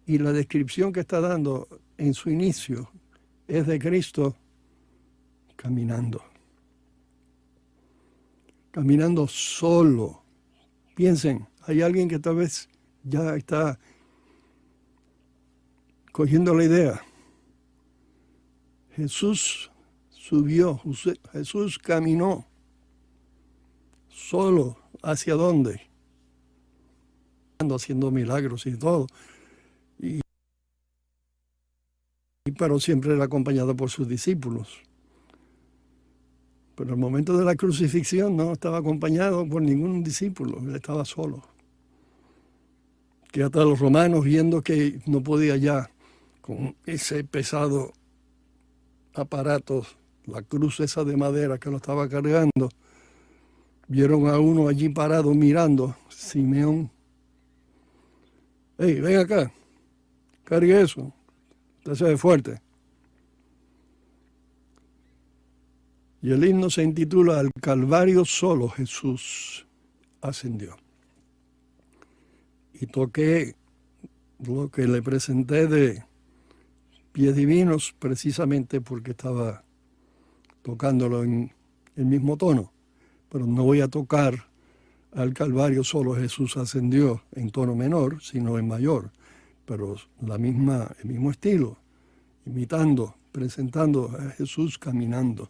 y la descripción que está dando en su inicio es de Cristo caminando caminando solo. Piensen, hay alguien que tal vez ya está cogiendo la idea. Jesús subió, Jesús caminó solo. ¿Hacia dónde? Haciendo milagros y todo. Y, pero siempre era acompañado por sus discípulos. Pero el momento de la crucifixión no estaba acompañado por ningún discípulo, él estaba solo. Que hasta los romanos, viendo que no podía ya con ese pesado aparato, la cruz esa de madera que lo estaba cargando, vieron a uno allí parado mirando, Simeón. Hey, ven acá, cargue eso, usted se ve fuerte. Y el himno se intitula Al Calvario solo Jesús ascendió. Y toqué lo que le presenté de pies divinos precisamente porque estaba tocándolo en el mismo tono. Pero no voy a tocar al Calvario solo Jesús ascendió en tono menor, sino en mayor, pero la misma, el mismo estilo, imitando, presentando a Jesús caminando.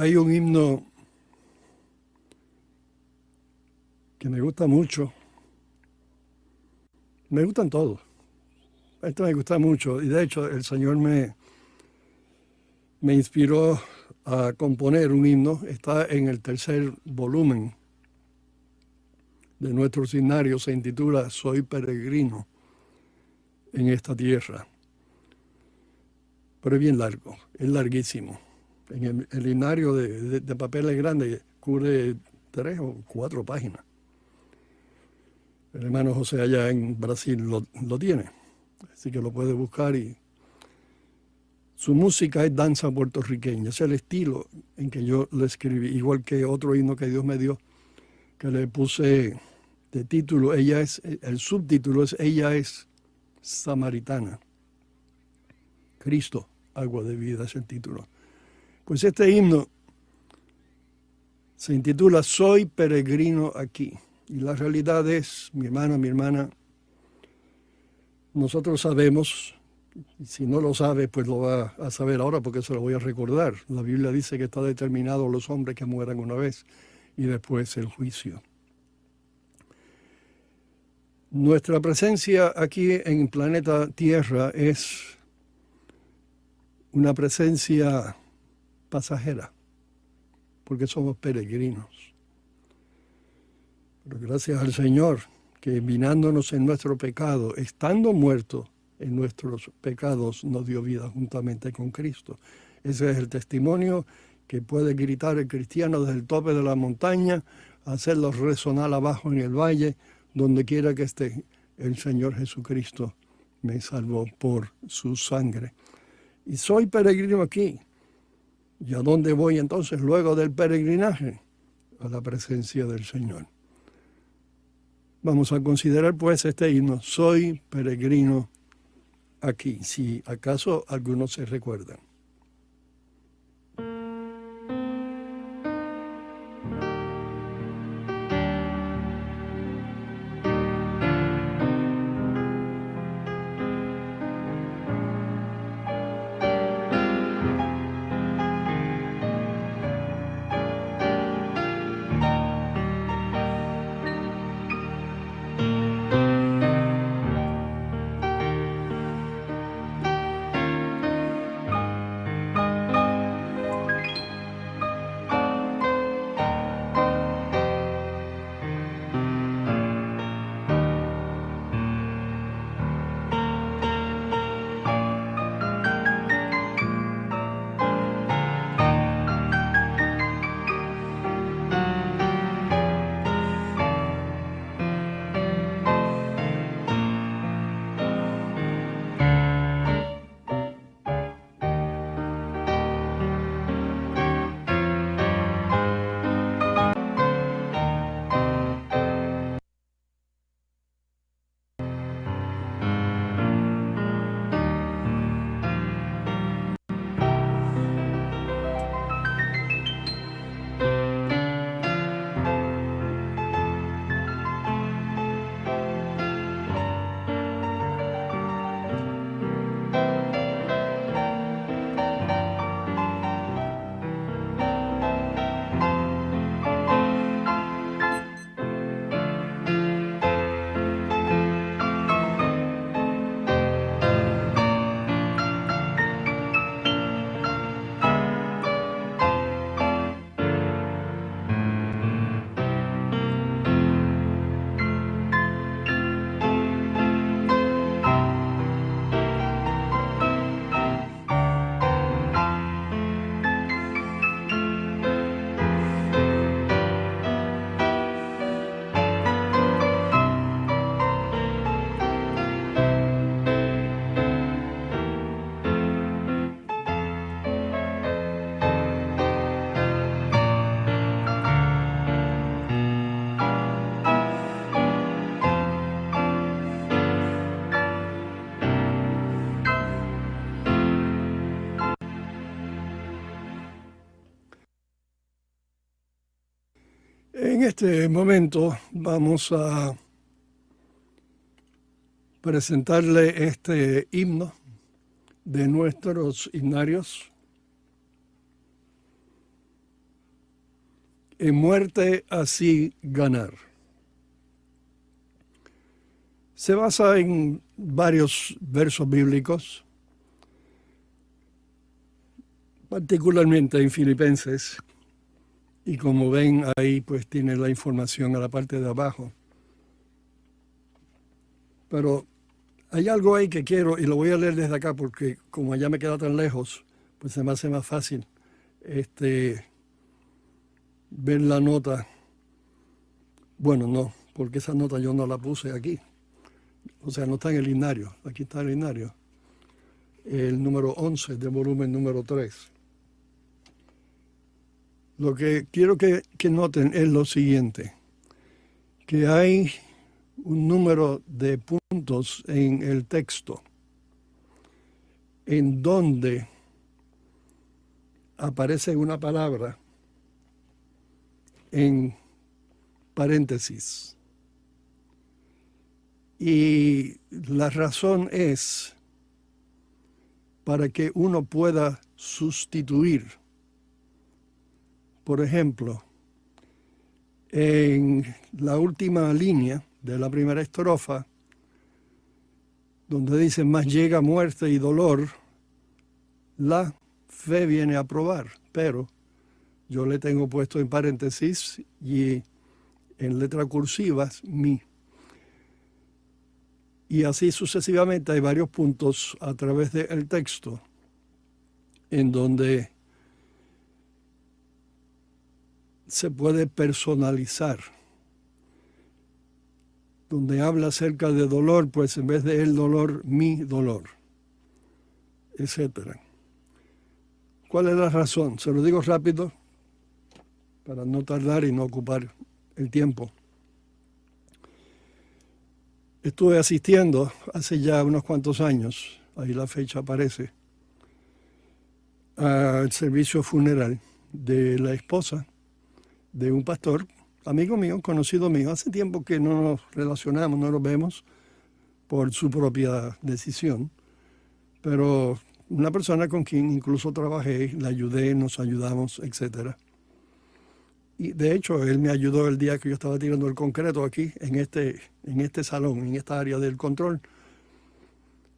Hay un himno que me gusta mucho. Me gustan todos. Esto me gusta mucho y de hecho el Señor me, me inspiró a componer un himno. Está en el tercer volumen de nuestro signario. Se intitula Soy peregrino en esta tierra. Pero es bien largo, es larguísimo. En el, el himnario de, de, papel es grande, cubre tres o cuatro páginas. El hermano José allá en Brasil lo, lo tiene, así que lo puede buscar y su música es danza puertorriqueña, es el estilo en que yo lo escribí, igual que otro himno que Dios me dio, que le puse de título, ella es, el subtítulo es Ella es samaritana. Cristo, agua de vida es el título. Pues este himno se intitula Soy peregrino aquí. Y la realidad es, mi hermano, mi hermana, nosotros sabemos, si no lo sabe, pues lo va a saber ahora porque se lo voy a recordar. La Biblia dice que está determinado los hombres que mueran una vez y después el juicio. Nuestra presencia aquí en planeta Tierra es una presencia pasajera, porque somos peregrinos. Pero gracias al Señor, que vinándonos en nuestro pecado, estando muerto en nuestros pecados, nos dio vida juntamente con Cristo. Ese es el testimonio que puede gritar el cristiano desde el tope de la montaña, hacerlo resonar abajo en el valle, donde quiera que esté, el Señor Jesucristo me salvó por su sangre. Y soy peregrino aquí. ¿Y a dónde voy entonces luego del peregrinaje? A la presencia del Señor. Vamos a considerar pues este himno, soy peregrino aquí, si acaso algunos se recuerdan. En este momento vamos a presentarle este himno de nuestros himnarios. en muerte así ganar. Se basa en varios versos bíblicos, particularmente en Filipenses, y como ven ahí pues tiene la información a la parte de abajo. Pero hay algo ahí que quiero, y lo voy a leer desde acá porque como allá me queda tan lejos, pues se me hace más fácil este, ver la nota. Bueno, no, porque esa nota yo no la puse aquí. O sea, no está en el linario. Aquí está el linario. El número 11 del volumen número 3. Lo que quiero que, noten es lo siguiente, que hay un número de puntos en el texto en donde aparece una palabra en paréntesis. Y la razón es para que uno pueda sustituir. Por ejemplo, en la última línea de la primera estrofa, donde dice, más llega muerte y dolor, la fe viene a probar, pero yo le tengo puesto en paréntesis y en letra cursivas mi. Y así sucesivamente hay varios puntos a través del texto en donde se puede personalizar. Donde habla acerca de dolor, pues en vez de el dolor, mi dolor, etcétera. ¿Cuál es la razón? Se lo digo rápido para no tardar y no ocupar el tiempo. Estuve asistiendo hace ya unos cuantos años, ahí la fecha aparece, al servicio funeral de la esposa de un pastor, amigo mío, conocido mío. Hace tiempo que no nos relacionamos, no nos vemos por su propia decisión, pero una persona con quien incluso trabajé, la ayudé, nos ayudamos, etc. Y de hecho, él me ayudó el día que yo estaba tirando el concreto aquí, en este, en este salón, en esta área del control.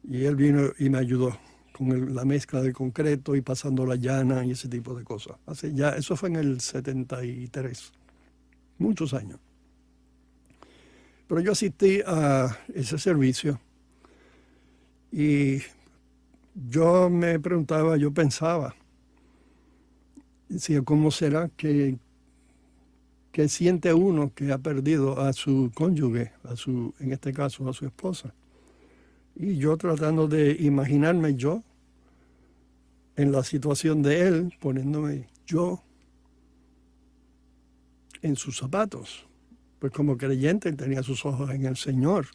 Y él vino y me ayudó con la mezcla del concreto y pasando la llana y ese tipo de cosas. Hace ya, eso fue en el 73, muchos años. Pero yo asistí a ese servicio y yo me preguntaba, yo pensaba, decía, ¿cómo será que, que siente uno que ha perdido a su cónyuge, a su, en este caso a su esposa? Y yo tratando de imaginarme yo en la situación de él, poniéndome yo en sus zapatos. Pues como creyente él tenía sus ojos en el Señor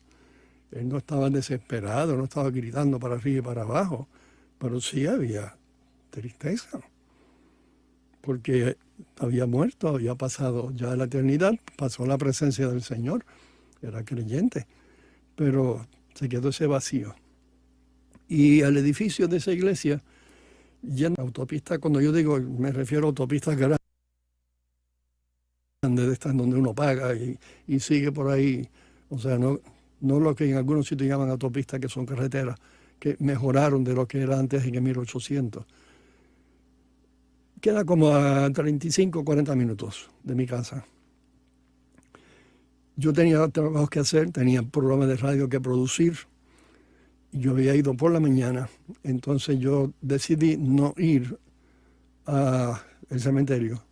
él no estaba desesperado, no estaba gritando para arriba y para abajo, pero sí había tristeza, porque había muerto, había pasado ya la eternidad, pasó la presencia del Señor, era creyente, pero se quedó ese vacío. Y al edificio de esa iglesia, llena autopista, cuando yo digo, me refiero a autopistas grandes, de donde uno paga y, y sigue por ahí, o sea, no, no lo que en algunos sitios llaman autopistas, que son carreteras, que mejoraron de lo que era antes en el 1800. Queda como a 35 40 minutos de mi casa. Yo tenía trabajos que hacer, tenía programas de radio que producir. Yo había ido por la mañana, entonces yo decidí no ir al cementerio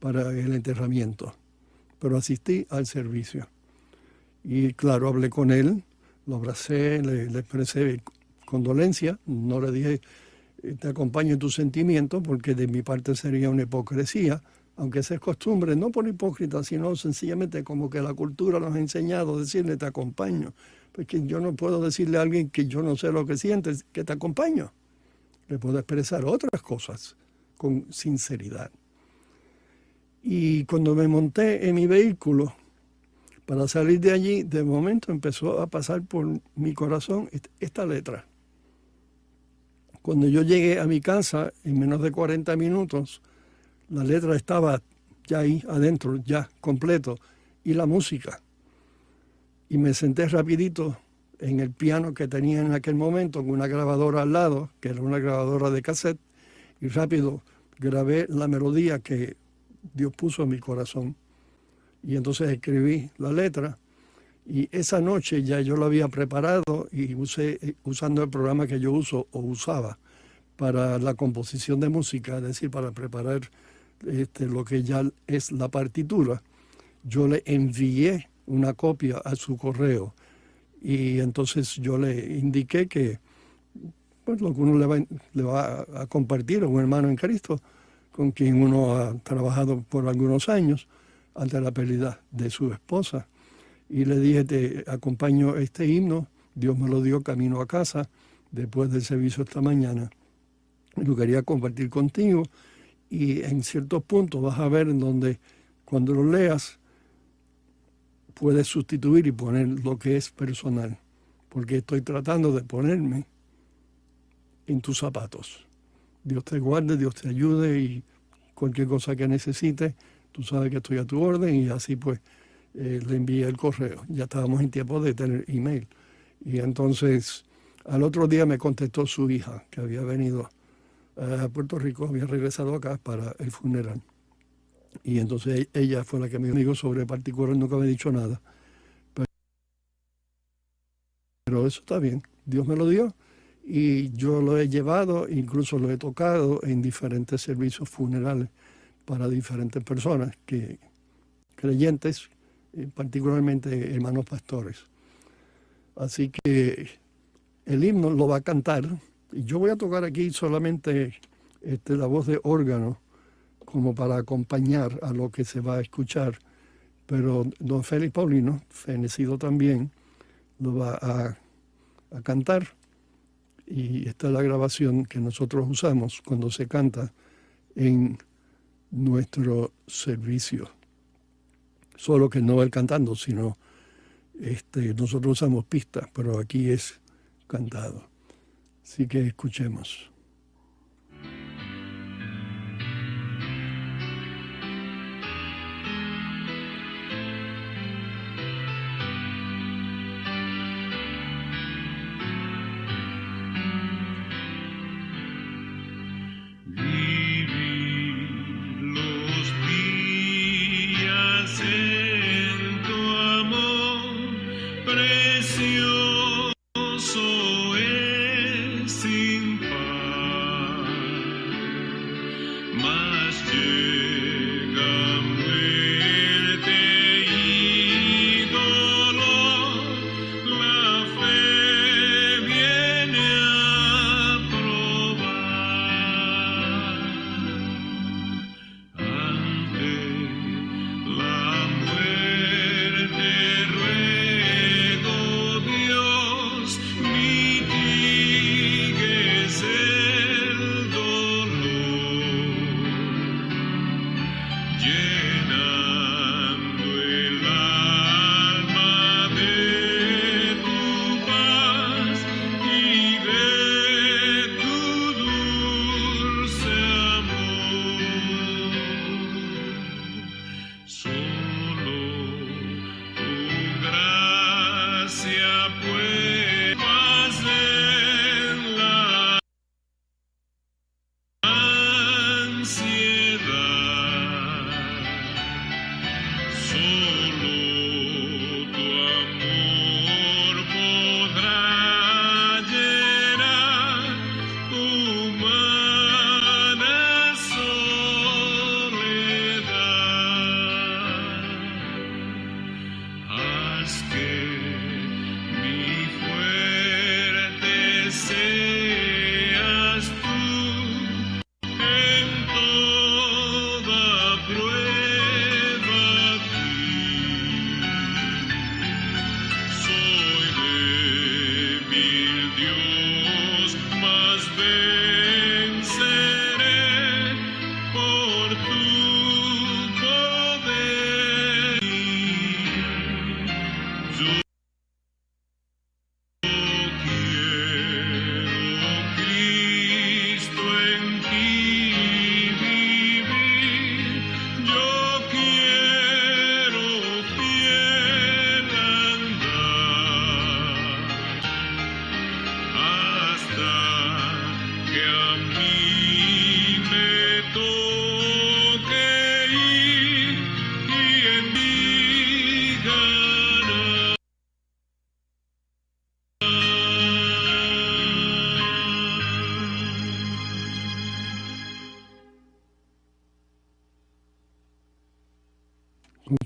para el enterramiento, pero asistí al servicio. Y claro, hablé con él, lo abracé, le, expresé condolencia, no le dije eh, te acompaño en tus sentimientos porque de mi parte sería una hipocresía, aunque es costumbre, no por hipócrita, sino sencillamente como que la cultura nos ha enseñado a decirle te acompaño, porque yo no puedo decirle a alguien que yo no sé lo que sientes, que te acompaño. Le puedo expresar otras cosas con sinceridad. Y cuando me monté en mi vehículo, para salir de allí, de momento empezó a pasar por mi corazón esta letra. Cuando yo llegué a mi casa, en menos de 40 minutos, la letra estaba ya ahí adentro, ya completo, y la música. Y me senté rapidito en el piano que tenía en aquel momento, con una grabadora al lado, que era una grabadora de cassette, y rápido grabé la melodía que Dios puso en mi corazón. Y entonces escribí la letra. Y esa noche ya yo lo había preparado y usé, eh, usando el programa que yo uso o usaba para la composición de música, es decir, para preparar este, lo que ya es la partitura, yo le envié una copia a su correo y entonces yo le indiqué que pues, lo que uno le va, a compartir a un hermano en Cristo con quien uno ha trabajado por algunos años ante la pérdida de su esposa. Y le dije, te acompaño este himno, Dios me lo dio camino a casa después del servicio esta mañana. Lo quería compartir contigo y en ciertos puntos vas a ver en donde cuando lo leas puedes sustituir y poner lo que es personal, porque estoy tratando de ponerme en tus zapatos. Dios te guarde, Dios te ayude y cualquier cosa que necesites, tú sabes que estoy a tu orden y así pues eh, le envié el correo. Ya estábamos en tiempo de tener email. Y entonces al otro día me contestó su hija, que había venido a Puerto Rico, había regresado acá para el funeral. Y entonces ella fue la que me dijo sobre particular, nunca me ha dicho nada. Pero eso está bien, Dios me lo dio y yo lo he llevado, incluso lo he tocado en diferentes servicios funerales para diferentes personas, que, creyentes, eh, particularmente hermanos pastores. Así que el himno lo va a cantar yo voy a tocar aquí solamente este, la voz de órgano como para acompañar a lo que se va a escuchar. Pero don Félix Paulino, fenecido también, lo va a, cantar. Y esta es la grabación que nosotros usamos cuando se canta en nuestro servicio. Solo que no él cantando, sino este, nosotros usamos pistas, pero aquí es cantado. Así que escuchemos.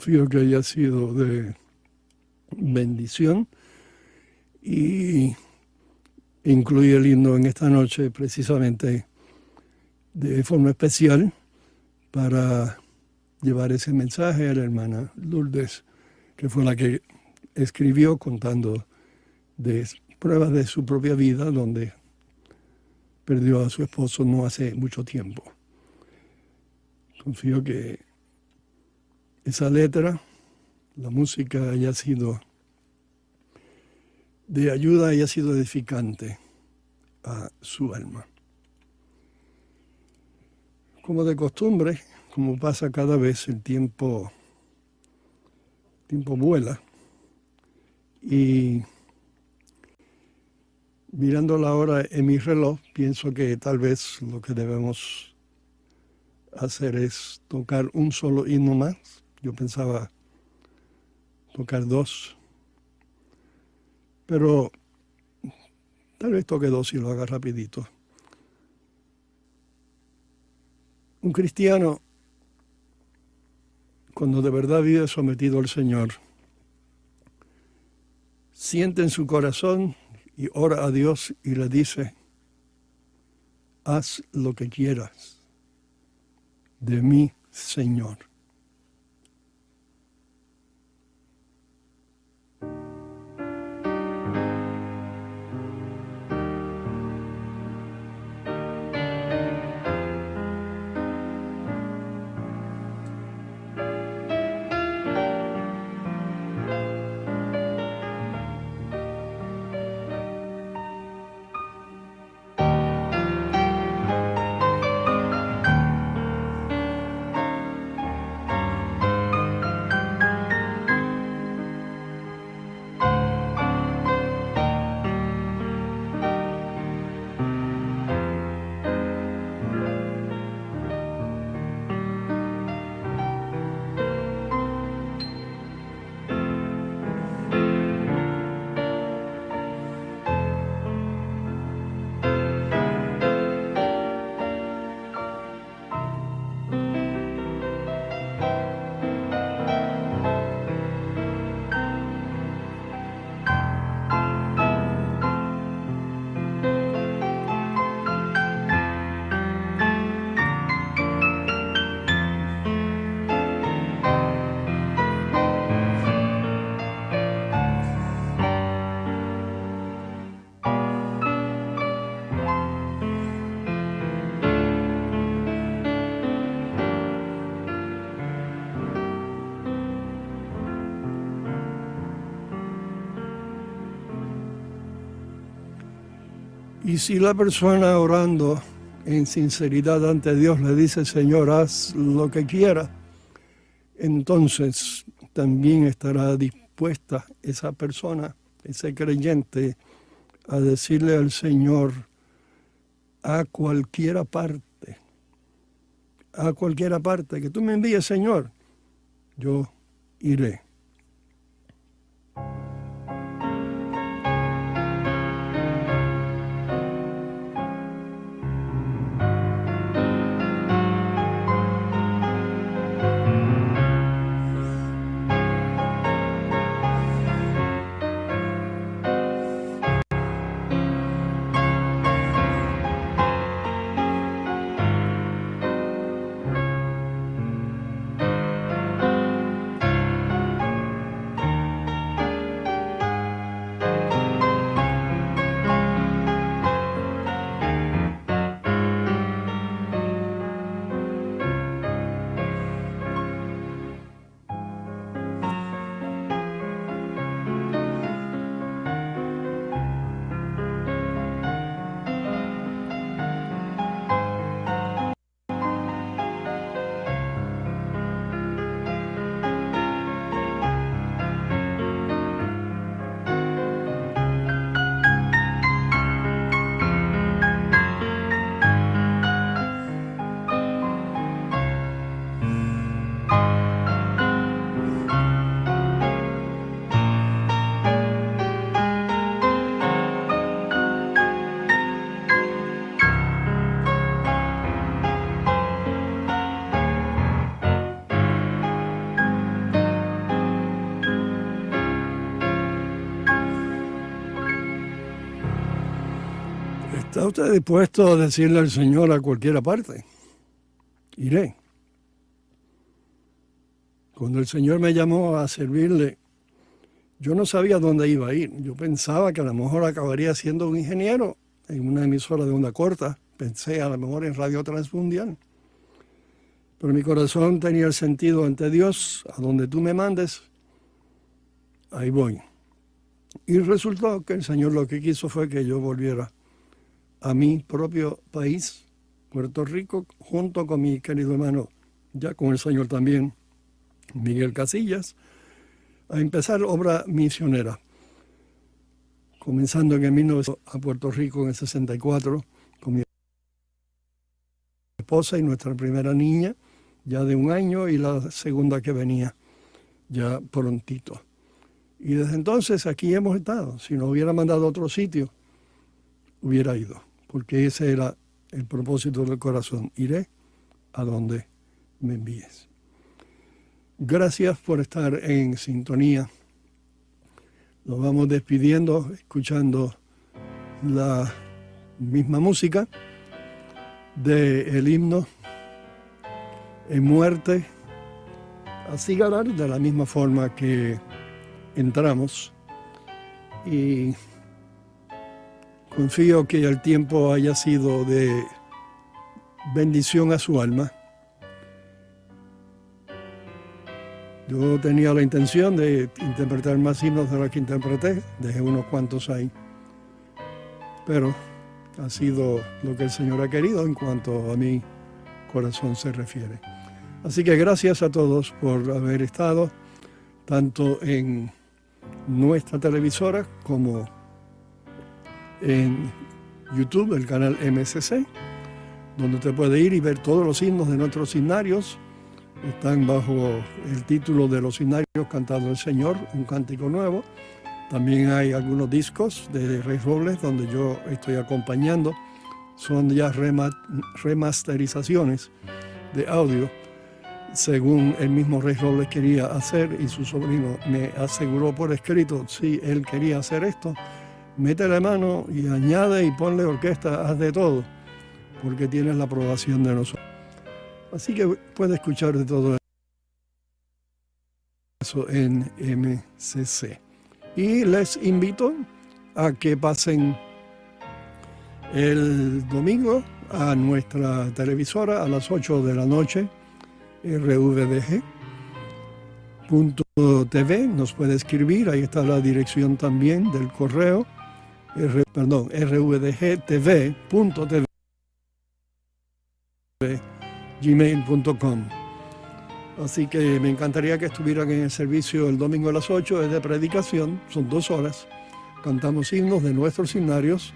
Confío que haya sido de bendición y incluye el en esta noche precisamente de forma especial para llevar ese mensaje a la hermana Lourdes, que fue la que escribió contando de pruebas de su propia vida, donde perdió a su esposo no hace mucho tiempo. Confío que esa letra, la música haya sido de ayuda, haya sido edificante a su alma. Como de costumbre, como pasa cada vez, el tiempo, tiempo vuela y mirando la hora en mi reloj, pienso que tal vez lo que debemos hacer es tocar un solo himno más. Yo pensaba tocar dos, pero tal vez toque dos y lo haga rapidito. Un cristiano, cuando de verdad vive sometido al Señor, siente en su corazón y ora a Dios y le dice, haz lo que quieras de mí, Señor. Y si la persona orando en sinceridad ante Dios le dice, Señor, haz lo que quiera, entonces también estará dispuesta esa persona, ese creyente, a decirle al Señor a cualquiera parte, a cualquiera parte, que tú me envíes, Señor, yo iré. Usted dispuesto a decirle al Señor a cualquiera parte? Iré. Cuando el Señor me llamó a servirle, yo no sabía dónde iba a ir. Yo pensaba que a lo mejor acabaría siendo un ingeniero en una emisora de onda corta. Pensé a lo mejor en Radio Transmundial. Pero mi corazón tenía el sentido ante Dios, a donde tú me mandes, ahí voy. Y resultó que el Señor lo que quiso fue que yo volviera a mi propio país, Puerto Rico, junto con mi querido hermano, ya con el Señor también, Miguel Casillas, a empezar obra misionera. Comenzando en el 1900 a Puerto Rico en el 64 con mi esposa y nuestra primera niña, ya de un año, y la segunda que venía ya prontito. Y desde entonces aquí hemos estado. Si nos hubiera mandado a otro sitio, hubiera ido porque ese era el propósito del corazón. Iré a donde me envíes. Gracias por estar en sintonía. Nos vamos despidiendo, escuchando la misma música del himno en muerte así ganar de la misma forma que entramos y Confío que el tiempo haya sido de bendición a su alma. Yo tenía la intención de interpretar más himnos de los que interpreté, dejé unos cuantos ahí. Pero ha sido lo que el Señor ha querido en cuanto a mi corazón se refiere. Así que gracias a todos por haber estado tanto en nuestra televisora como en YouTube, el canal MSC, donde usted puede ir y ver todos los himnos de nuestros himnarios. Están bajo el título de los himnarios cantando el Señor, un cántico nuevo. También hay algunos discos de Rey Robles donde yo estoy acompañando. Son ya remasterizaciones de audio, según el mismo Rey Robles quería hacer y su sobrino me aseguró por escrito si él quería hacer esto mete la mano y añade y ponle orquesta, haz de todo, porque tienes la aprobación de nosotros. Así que puede escuchar de todo eso en MCC. Y les invito a que pasen el domingo a nuestra televisora a las 8 de la noche, rvdg.tv, nos puede escribir, ahí está la dirección también del correo R, perdón, rvdgtv.tv gmail.com. Así que me encantaría que estuvieran en el servicio el domingo a las 8, es de predicación, son dos horas. Cantamos himnos de nuestros himnarios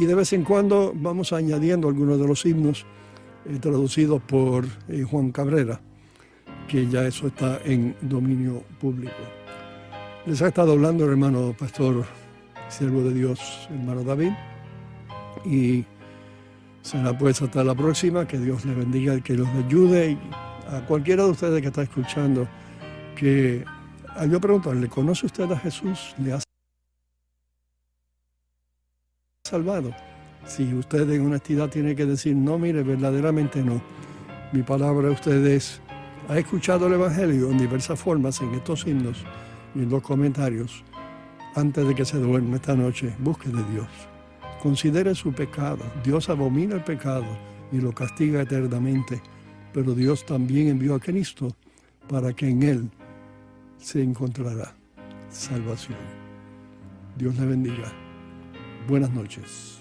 y de vez en cuando vamos añadiendo algunos de los himnos eh, traducidos por eh, Juan Cabrera, que ya eso está en dominio público. Les ha estado hablando el hermano pastor siervo de Dios, hermano David. Y será pues hasta la próxima, que Dios les bendiga que los ayude. A cualquiera de ustedes que está escuchando, que yo pregunto, ¿le conoce usted a Jesús? ¿Le ha salvado? Si usted en honestidad tiene que decir, no, mire, verdaderamente no. Mi palabra a ustedes, ha escuchado el Evangelio en diversas formas en estos himnos y en los comentarios antes de que se duerma esta noche, busque de Dios. Considere su pecado. Dios abomina el pecado y lo castiga eternamente, pero Dios también envió a Cristo para que en Él se encontrará salvación. Dios le bendiga. Buenas noches.